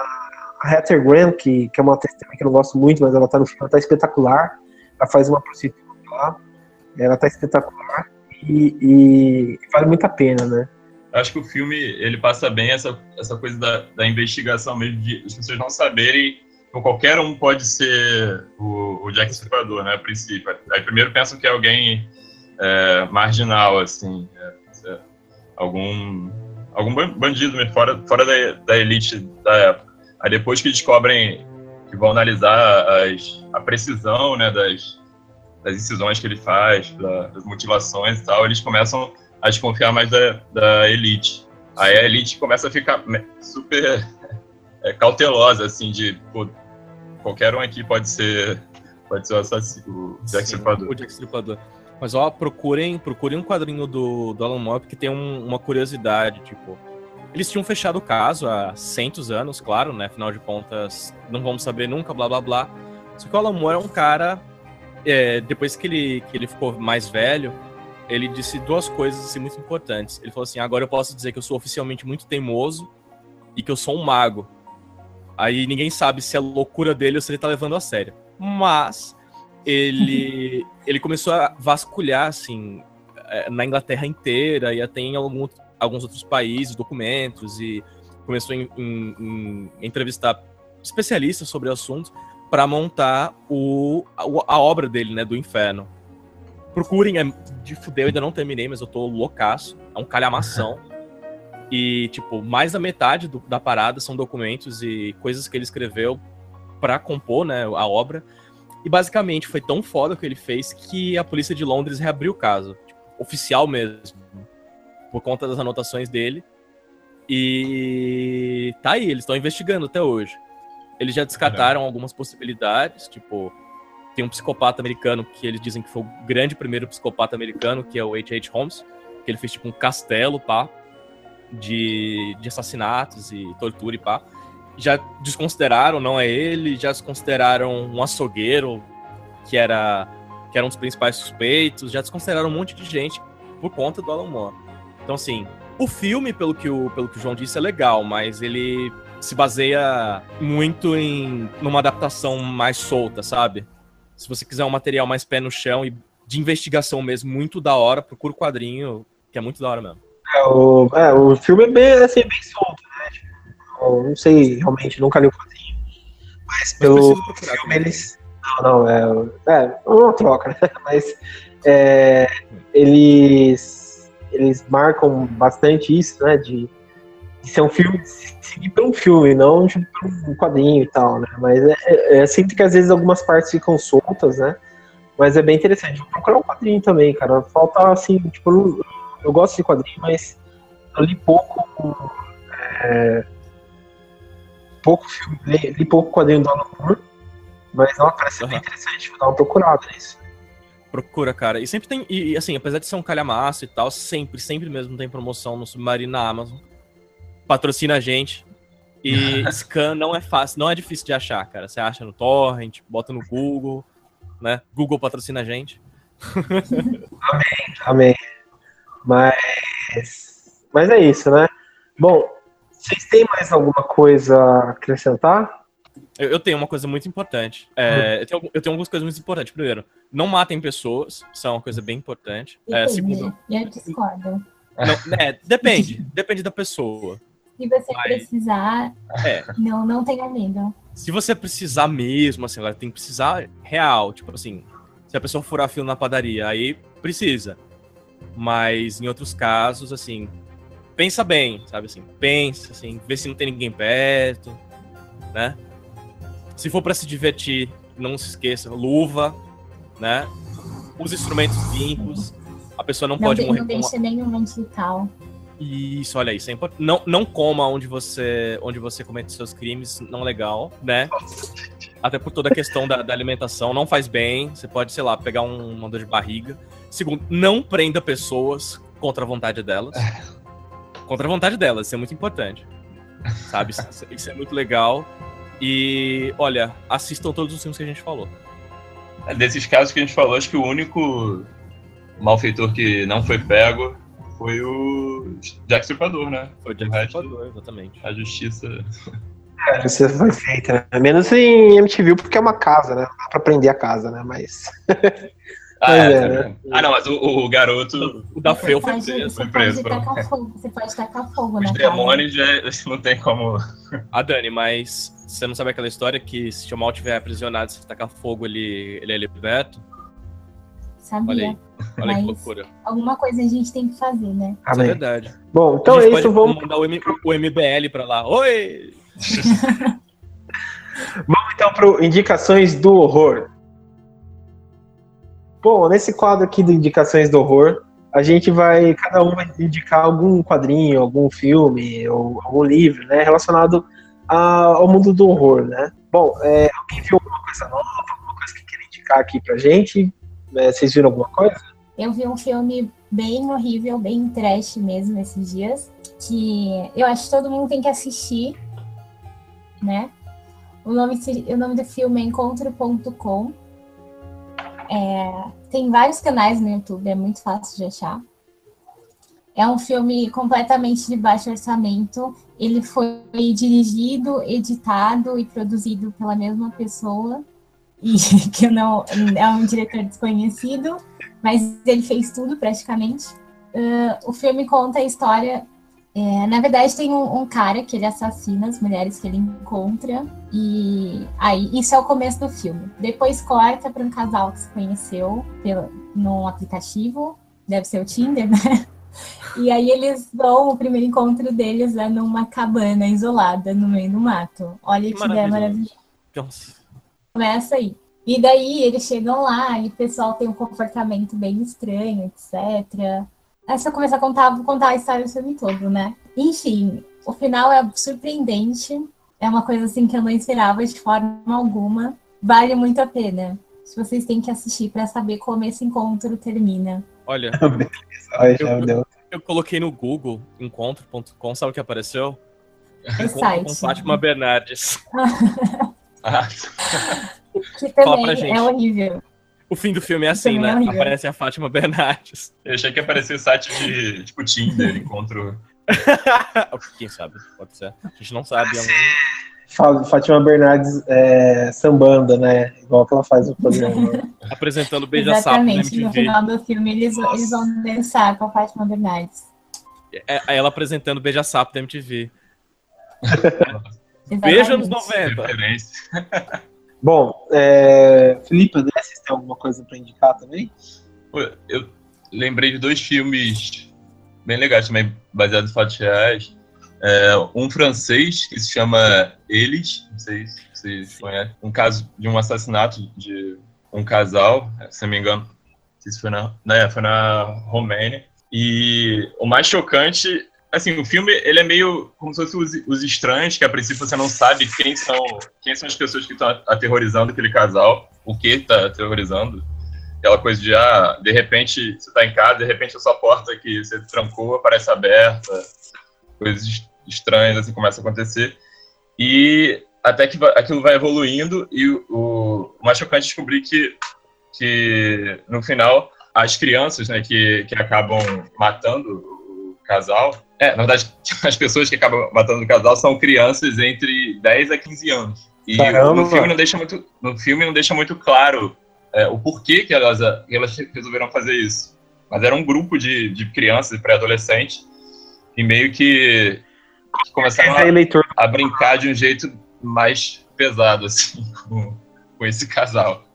a Heather Graham, que, que é uma atriz que eu não gosto muito, mas ela tá no filme, ela tá espetacular. Ela faz uma prostituta lá. Ela tá espetacular. E, e, vale muito a pena, né? Acho que o filme ele passa bem essa, essa coisa da, da investigação mesmo, de as pessoas não saberem então, qualquer um pode ser o, o Jack Stripador, né, a princípio. Aí primeiro pensam que é alguém é, marginal, assim, é, algum, algum bandido mesmo, fora, fora da, da elite da época. Aí depois que descobrem, que vão analisar as, a precisão, né, das, das incisões que ele faz, da, das motivações e tal, eles começam a desconfiar mais da, da elite. Aí a elite começa a ficar super é, cautelosa, assim, de pô, qualquer um aqui pode ser pode ser o assassino, o Jack Stripador. O Jack Stripador. Mas ó, procurem, procurem um quadrinho do, do Alan Moore que tem um, uma curiosidade, tipo, eles tinham fechado o caso há centos anos, claro, né? Afinal de contas, não vamos saber nunca, blá blá blá. Só que o Alan Moore é um cara, é, depois que ele, que ele ficou mais velho, ele disse duas coisas assim, muito importantes. Ele falou assim: agora eu posso dizer que eu sou oficialmente muito teimoso e que eu sou um mago. Aí ninguém sabe se é loucura dele ou se ele tá levando a sério. Mas ele, ele começou a vasculhar, assim, é, na Inglaterra inteira e até em algum, alguns outros países, documentos, e começou a entrevistar especialistas sobre o assunto para montar o, a, a, obra dele, né, do Inferno. Procurem, é de fudeu, ainda não terminei, mas eu tô loucaço. É um calhamação. E, tipo, mais da metade do, da parada são documentos e coisas que ele escreveu para compor, né, a obra. E basicamente foi tão foda o que ele fez que a polícia de Londres reabriu o caso. Tipo, oficial mesmo. Por conta das anotações dele. E tá aí, eles estão investigando até hoje. Eles já descartaram algumas possibilidades, tipo, tem um psicopata americano que eles dizem que foi o grande primeiro psicopata americano, que é o H.H. Holmes, que ele fez tipo um castelo, pá, de, de assassinatos e tortura e pá. Já desconsideraram, não é ele, já desconsideraram um açougueiro, que era, que era um dos principais suspeitos, já desconsideraram um monte de gente por conta do Alan Moore. Então, assim, o filme, pelo que o, pelo que o João disse, é legal, mas ele se baseia muito em numa adaptação mais solta, sabe? Se você quiser um material mais pé no chão e de investigação mesmo, muito da hora, procura o quadrinho, que é muito da hora mesmo. É, o, é, o filme é bem, assim, bem solto, né? Tipo, não sei, realmente, nunca li o quadrinho. Mas, pelo filme eles. Não, não, é, é uma troca, né? Mas é, eles, eles marcam bastante isso, né? De, de ser um filme, seguir pelo filme, não tipo, um quadrinho e tal, né? Mas é, é, é sinto que às vezes algumas partes ficam soltas, né? Mas é bem interessante. Vou procurar um quadrinho também, cara. Falta assim, tipo, eu gosto de quadrinho, mas eu li pouco. É, pouco filme, li, li, pouco quadrinho do Alan Moore, mas não parece uhum. bem interessante, vou dar uma procurada nisso. Procura, cara. E sempre tem. E assim, apesar de ser um calhamaço e tal, sempre, sempre mesmo tem promoção no Submarino na Amazon. Patrocina a gente. E scan não é fácil, não é difícil de achar, cara. Você acha no Torrent, bota no Google, né? Google patrocina a gente. amém, amém. Mas, mas é isso, né? Bom, vocês têm mais alguma coisa a acrescentar? Eu, eu tenho uma coisa muito importante. É, eu, tenho, eu, tenho, algumas coisas muito importantes. Primeiro, não matem pessoas, isso é uma coisa bem importante. É, segundo, eu discordo. Não, é, depende, depende da pessoa. Se você Mas, precisar, é. não, não tenha medo. Se você precisar mesmo, assim, ela tem que precisar real, tipo assim, se a pessoa furar fio na padaria, aí precisa. Mas em outros casos, assim, pensa bem, sabe assim, pensa assim, vê se não tem ninguém perto, né? Se for para se divertir, não se esqueça, luva, né? Os instrumentos limpos. A pessoa não, não pode morrer. Não deixa uma... nenhum digital. Isso, olha isso, é importante. Não, não coma onde você, onde você comete seus crimes, não legal, né? Até por toda a questão da, da alimentação, não faz bem. Você pode, sei lá, pegar um, uma dor de barriga. Segundo, não prenda pessoas contra a vontade delas. contra a vontade delas, isso é muito importante. Sabe? Isso, isso é muito legal. E, olha, assistam todos os filmes que a gente falou. É, desses casos que a gente falou, acho que o único malfeitor que não foi pego foi o Jack Stripador, né? Foi o Jack Stripador, exatamente. A justiça. É, a justiça foi feita, né? Menos em MTV, porque é uma casa, né? Não dá pra prender a casa, né? Mas. Ah, é, é, né? ah, não, mas o, o garoto. O da Feu foi preso. Foi preso. Pode fogo, você pode tacar fogo, Os demônios já não tem como. Ah, Dani, mas você não sabe aquela história que se o mal tiver aprisionado, se tacar fogo, ele, ele é liberto? Sabia. Olha aí, olha que loucura. Alguma coisa a gente tem que fazer, né? Isso é verdade. Bom, então é isso. Vamos mandar o, M, o MBL pra lá. Oi! vamos então para indicações do horror. Bom, nesse quadro aqui de indicações do horror, a gente vai, cada um vai indicar algum quadrinho, algum filme, ou algum livro, né, relacionado a, ao mundo do horror, né. Bom, é, alguém viu alguma coisa nova, alguma coisa que quer indicar aqui pra gente? É, vocês viram alguma coisa? Eu vi um filme bem horrível, bem trash mesmo esses dias, que eu acho que todo mundo tem que assistir, né? O nome, o nome do filme é Encontro.com. É, tem vários canais no YouTube, é muito fácil de achar. É um filme completamente de baixo orçamento. Ele foi dirigido, editado e produzido pela mesma pessoa, e que não é um diretor desconhecido, mas ele fez tudo praticamente. Uh, o filme conta a história. É, na verdade, tem um, um, cara que ele assassina as mulheres que ele encontra, e aí isso é o começo do filme. Depois corta para um casal que se conheceu pelo, num aplicativo, deve ser o Tinder, né? E aí eles vão, o primeiro encontro deles é numa cabana isolada no meio do mato. Olha que, ideia maravilhosa. Começa aí. E daí eles chegam lá e o pessoal tem um comportamento bem estranho, etc. Aí se eu começar a contar, vou contar a história do filme todo, né? Enfim, o final é surpreendente. É uma coisa assim que eu não esperava de forma alguma. Vale muito a pena. Se vocês têm que assistir para saber como esse encontro termina. Olha, eu, eu, eu coloquei no Google encontro.com, sabe o que apareceu? É Encontro site. com Fátima Bernardes. Ah, Que também é horrível. O fim do filme é assim, é né? Aparece a Fátima Bernardes. eu achei que ia aparecer site de tipo Tinder, encontro. Quem sabe? Pode ser. A gente não sabe. é um- Fala- Fátima Bernardes é, sambanda, né? Igual que ela faz no programa. né? Apresentando Beija Sapo na Exatamente. No final do filme, eles, eles vão dançar com a Fátima Bernardes. É, é ela apresentando Beija Sapo da MTV. Beijo anos 90. Bom, é, Felipe, André, vocês têm alguma coisa para indicar também? Eu lembrei de dois filmes bem legais também, baseados em fatos reais. É, um francês que se chama Eles, não sei se vocês conhecem, um caso de um assassinato de um casal, se não me engano, se foi na, né, foi na Romênia. E o mais chocante, assim, o filme ele é meio como se fosse os, os estranhos, que a princípio você não sabe quem são, quem são as pessoas que estão aterrorizando aquele casal, o que está aterrorizando aquela coisa de, ah, de repente você tá em casa, de repente a sua porta que você trancou aparece aberta, coisas est- estranhas assim começam a acontecer. E até que aquilo vai evoluindo e o, o, o mais chocante é descobrir que, que no final as crianças, né, que, que acabam matando o casal, é, na verdade, as pessoas que acabam matando o casal são crianças entre 10 a 15 anos. E Caramba! no filme não deixa muito, no filme não deixa muito claro é, o porquê que elas, que elas resolveram fazer isso. Mas era um grupo de, de crianças e pré-adolescentes e meio que, que começaram a, a brincar de um jeito mais pesado, assim, com, com esse casal.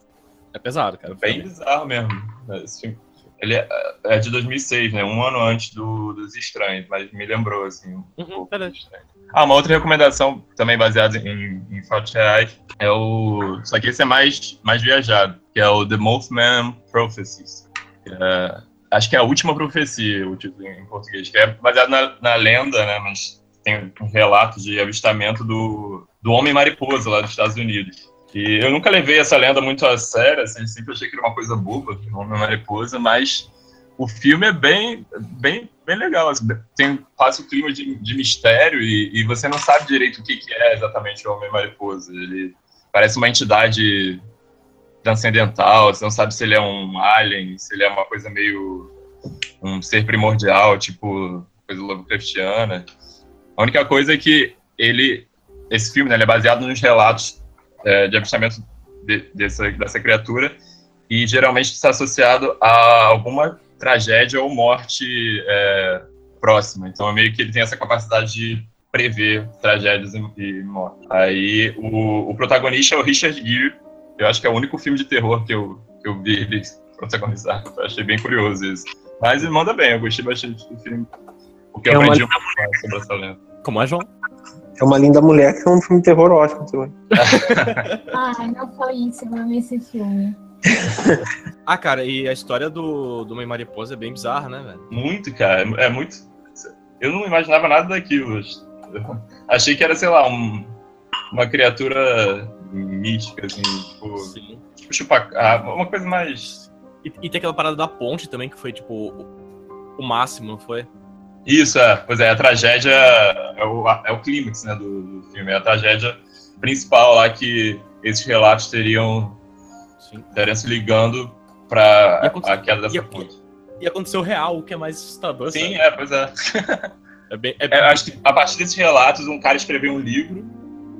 É pesado, cara. Bem filme. bizarro mesmo. Esse filme, ele é, é de 2006, né? Um ano antes do, dos Estranhos, mas me lembrou, assim, um Uhum, pouco. Ah, uma outra recomendação, também baseada em, em fatos reais, é o... Só que esse é mais, mais viajado, que é o The Mothman Prophecies. é- acho que é a última profecia, o título em português, que é baseado na, na lenda, né? Mas tem um relato de avistamento do, do Homem-Mariposa lá dos Estados Unidos. E eu nunca levei essa lenda muito a sério, assim, sempre achei que era uma coisa boba, o Homem-Mariposa, mas o filme é bem, bem, bem legal. assim, tem, passa o clima de, de mistério e, e você não sabe direito o que, que é exatamente o Homem-Mariposa. Ele parece uma entidade transcendental, você não sabe se ele é um alien, se ele é uma coisa meio um ser primordial, tipo coisa Lovecraftiana. A única coisa é que ele, esse filme, né, ele é baseado nos relatos é, de avistamento de- dessa, dessa criatura e geralmente está associado a alguma tragédia ou morte é, próxima. Então, é meio que ele tem essa capacidade de prever tragédias e, e mortes. Aí, o, o protagonista é o Richard Gere. Eu acho que é o único filme de terror que eu, que eu vi ele protagonizar. Eu achei bem curioso isso. Mas ele manda bem, eu gostei bastante do filme. Porque eu É uma- aprendi um mais sobre essa lenda. Como é, João? É uma linda mulher que é um filme de terror ótimo também. Ai, não foi isso, eu amei esse filme. Ah, cara, e a história do, do Mãe Mariposa é bem bizarra, né, velho? Muito, cara. É muito. Eu não imaginava nada daquilo. Eu achei que era, sei lá, um- uma criatura mística, assim, tipo, Sim. tipo chupacabra, uma coisa mais. E, e tem aquela parada da ponte também, que foi, tipo, o, o máximo, não foi? Isso, é. Pois é, a tragédia é o, é o clímax né, do, do filme. É a tragédia principal lá que esses relatos teriam, Sim. teriam se ligando aconte- a queda dessa e- ponte. E aconteceu real, o que é mais assustador. Sim, sabe? é, pois é. É bem, é É, eu acho que a partir desses relatos, um cara escreveu um livro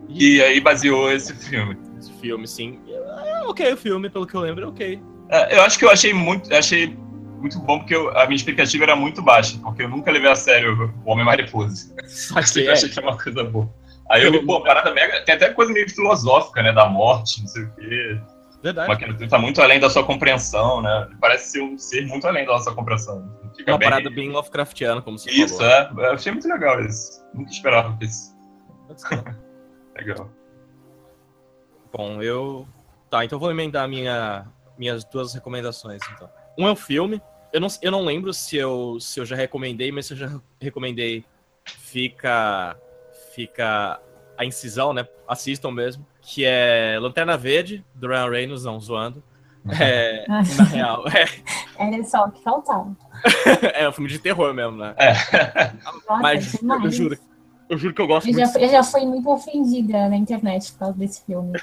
e aí baseou esse filme. esse filme, sim. É ok o filme, pelo que eu lembro, é ok. É, eu acho que eu achei muito, achei muito bom porque eu- a minha expectativa era muito baixa, porque eu nunca levei a sério o Homem Mariposa. Só que sempre é, achei que era uma coisa boa. Aí eu pô, parada mega. Tem até coisa meio filosófica, né? Da morte, não sei o quê. verdade. Uma criatura tá muito além da sua compreensão, né? Parece ser um ser muito além da nossa compreensão. Fica Uma bem... parada bem Lovecraftiana, como você Isso, falou. é. Eu achei muito legal isso. Nunca esperava isso. Legal. Bom, eu. Tá, então eu vou emendar minha, minhas duas recomendações, então. Um é o filme. Eu não, eu não lembro se eu, se eu já recomendei, mas se eu já recomendei, fica. Fica a incisão, né? Assistam mesmo. Que é Lanterna Verde, do Ryan Reynolds, não, zoando. É, na real, é, Era só o que faltava. é um filme de terror mesmo, né? É. Nossa, Mas eu juro, eu juro que eu gosto Eu muito. já, eu já fui muito ofendida na internet por causa desse filme.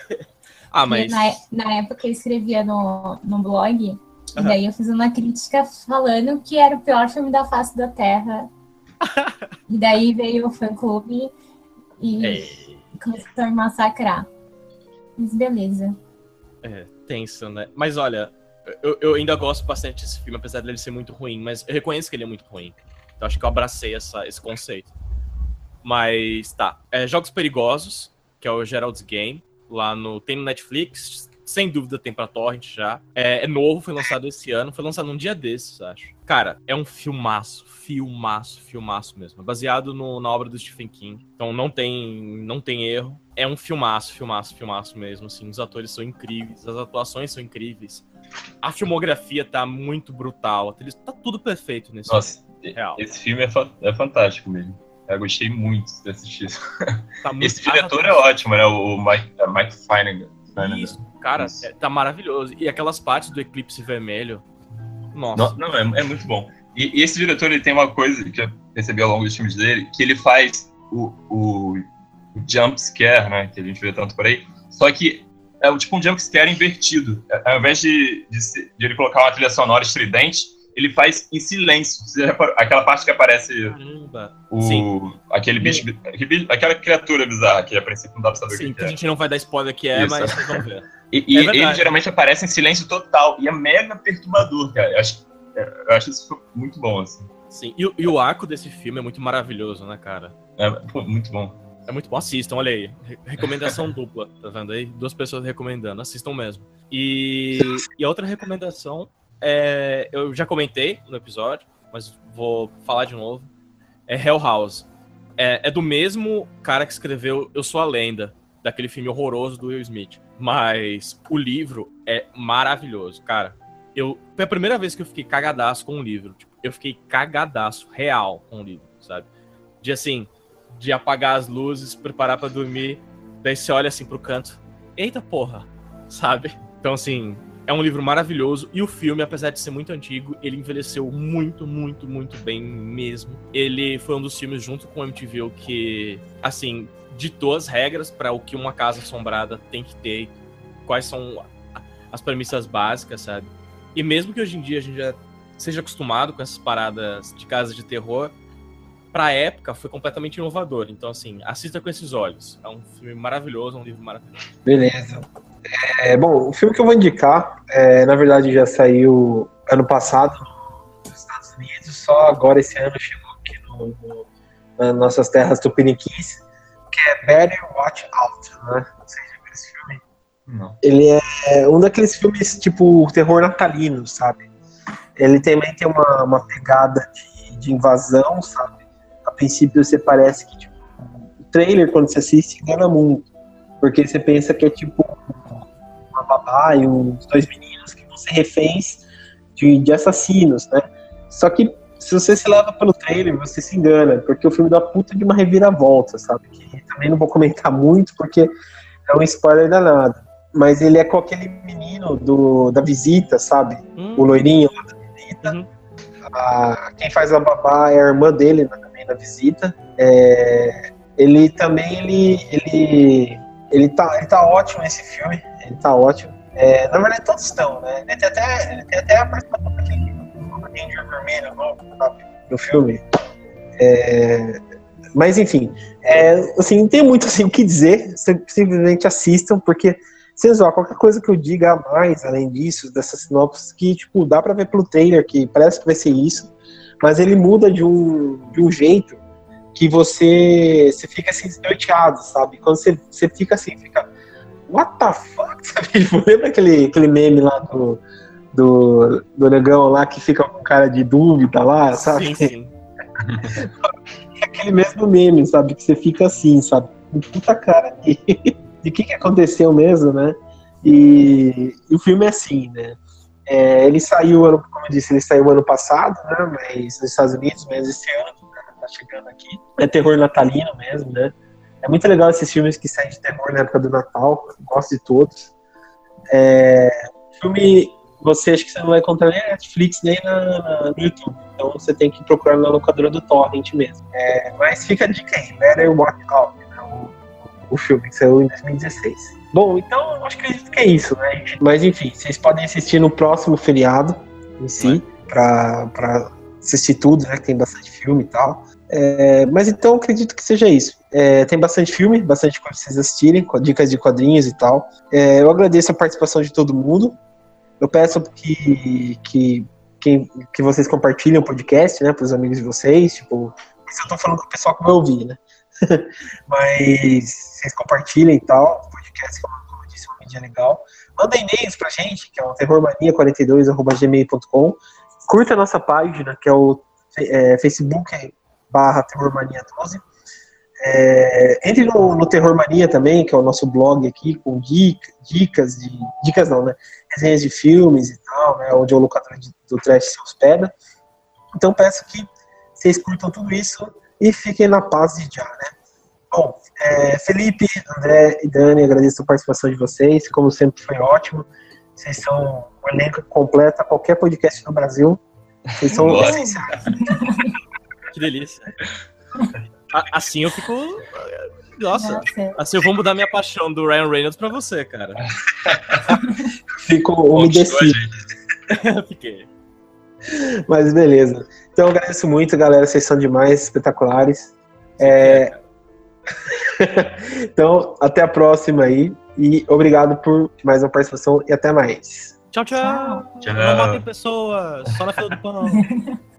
Ah, mas. Na, na época eu escrevia no, no blog, e Aham. daí eu fiz uma crítica falando que era o pior filme da face da Terra. e daí veio o fã clube e É, começou a me massacrar. Mas beleza. é, tenso, né? Mas olha, eu, eu ainda gosto bastante desse filme, apesar dele ser muito ruim, mas eu reconheço que ele é muito ruim. Então acho que eu abracei essa, esse conceito. Mas tá. É, Jogos Perigosos, que é o Gerald's Game, lá no. Tem no Netflix, sem dúvida tem pra Torrent já. É, é novo, foi lançado esse ano, foi lançado num dia desses, acho. Cara, é um filmaço, filmaço, filmaço mesmo. É baseado no- na obra do Stephen King. Então não tem, não tem erro. É um filmaço, filmaço, filmaço mesmo. Assim, os atores são incríveis, as atuações são incríveis. A filmografia tá muito brutal. Tá tudo perfeito nesse Nossa, filme, real. esse filme é, fa- é fantástico mesmo. Eu gostei muito de assistir isso. Tá muito- Esse diretor é ótimo, né? O Mike, é Mike. Flanagan. Isso, cara, é- tá maravilhoso. E aquelas partes do Eclipse Vermelho. Nossa. Não, não, é, é muito bom. E, e esse diretor ele tem uma coisa que eu percebi ao longo dos filmes dele, que ele faz o, o, o jump scare, né? Que a gente vê tanto por aí. Só que é o tipo um jump scare invertido. É, Ao invés de, de, de ele colocar uma trilha sonora estridente, ele faz em silêncio. Aquela parte que aparece Caramba. o, Sim. aquele bicho, aquele aquela criatura bizarra que a princípio não dá pra saber Sim, o que, que que a é. gente não vai dar spoiler que é, Isso. mas vocês vão ver. E, e É ele geralmente aparece em silêncio total. E é mega perturbador, cara. Eu acho, eu acho isso muito bom, assim. Sim. E, o- e o arco desse filme é muito maravilhoso, né, cara? É pô, muito bom. É muito bom. Assistam, olha aí. Re- Recomendação dupla, tá vendo aí? Duas pessoas recomendando. Assistam mesmo. E, e a outra recomendação é. Eu já comentei no episódio, mas vou falar de novo. É Hell House. É, é do mesmo cara que escreveu Eu Sou a Lenda, daquele filme horroroso do Will Smith. Mas o livro é maravilhoso, cara. Eu, foi a primeira vez que eu fiquei cagadaço com um livro. Tipo, eu fiquei cagadaço, real, com o livro, sabe? De assim, de apagar as luzes, preparar pra dormir, daí você olha assim pro canto, eita porra, sabe? Então assim, é um livro maravilhoso e o filme, apesar de ser muito antigo, ele envelheceu muito, muito, muito bem mesmo. Ele foi um dos filmes junto com o MTV que, assim, ditou as regras para o que uma casa assombrada tem que ter, quais são as premissas básicas, sabe? E mesmo que hoje em dia a gente já seja acostumado com essas paradas de casa de terror, pra época foi completamente inovador. Então, assim, assista com esses olhos. É um filme maravilhoso, é um livro maravilhoso. Beleza. É, bom, o filme que eu vou indicar, é, na verdade, já saiu ano passado nos Estados Unidos, só agora esse ano chegou aqui no, no, nas nossas terras tupiniquins, que é Better Watch Out, né? Não sei se já viu esse filme. Não. Ele é um daqueles filmes tipo terror natalino, sabe? Ele também tem uma, uma pegada de, de invasão, sabe? A princípio você parece que tipo, o trailer, quando você assiste, engana muito. Porque você pensa que é tipo babá e uns dois meninos que vão ser reféns de, de assassinos, né? Só que se você se leva pelo trailer, você se engana, porque o filme dá puta de uma reviravolta, sabe? Que também não vou comentar muito, porque é um spoiler danado. Mas ele é com aquele menino do, da visita, sabe? Hum, O loirinho lá da visita. Uhum. A- quem faz a babá é a irmã dele né, também da visita. É, ele também, ele, ele, ele, tá, ele tá ótimo nesse filme. Ele tá ótimo. É, na verdade, todos estão, né? Ele tem até, ele tem até a participação daquele Ranger Vermelho no filme. É, mas, enfim, é, assim, não tem muito assim, o que dizer, simplesmente assistam, porque se usar qualquer coisa que eu diga a mais, além disso, dessas sinopses, que, tipo, dá pra ver pelo trailer que parece que vai ser isso, mas ele muda de um, de um jeito que você, você fica assim, desnorteado, sabe? Quando você, você fica assim, fica, what the fuck? Sabe? Tipo, lembra aquele, aquele meme lá do, do, do negão lá que fica com cara de dúvida lá, sabe? Sim, sim. aquele mesmo meme, sabe? Que você fica assim, sabe? Puta cara de, de que, que aconteceu mesmo, né? E, e o filme é assim, né? É, ele saiu, ano, como eu disse, ele saiu ano passado, né? Mas nos Estados Unidos, mas esse ano chegando aqui. É terror natalino mesmo, né? É muito legal esses filmes que saem de terror na época do Natal. Gosto de todos. É, filme você acha que você não vai encontrar nem na Netflix nem na, no YouTube. Então você tem que procurar na locadora do Torrent mesmo. É, mas fica a dica aí, Better Watch Out, né, o, o filme que saiu em 2016. Bom, então acho que acredito que é isso, né? Mas enfim, vocês podem assistir no próximo feriado em si, para pra assistir tudo, né? Que tem bastante filme e tal. É, mas então acredito que seja isso. É, tem bastante filme, bastante coisa pra vocês assistirem, dicas de quadrinhos e tal. É, eu agradeço a participação de todo mundo. Eu peço que, que, que, que vocês compartilhem o podcast, né, para os amigos de vocês. Tipo, isso eu tô falando com o pessoal que vai ouvir, né? Mas vocês compartilhem e tal. O podcast, como eu disse, é uma mídia legal. Manda e-mails pra gente, que é o terrormania42.gmail.com. Curta a nossa página, que é o é, Facebook barra terrormania12. É, entre no, no Terror Mania também, que é o nosso blog aqui, com dica, dicas de. Dicas não, né? Resenhas de filmes e tal, né? Onde o locador do trash se hospeda. Então peço que vocês curtam tudo isso e fiquem na paz de já, né? Bom, é, Felipe, André e Dani, agradeço a participação de vocês, como sempre foi ótimo. Vocês são um elenco completo a qualquer podcast no Brasil. Vocês são essenciais. Que delícia. Assim eu fico. Nossa, assim eu vou mudar minha paixão do Ryan Reynolds pra você, cara. Fico umedecido. Fiquei. Mas beleza. Então eu agradeço muito, galera. Vocês são demais, espetaculares. É... então, até a próxima aí. E obrigado por mais uma participação e até mais. Tchau, tchau. tchau. Não matem pessoas, só na fila do pão.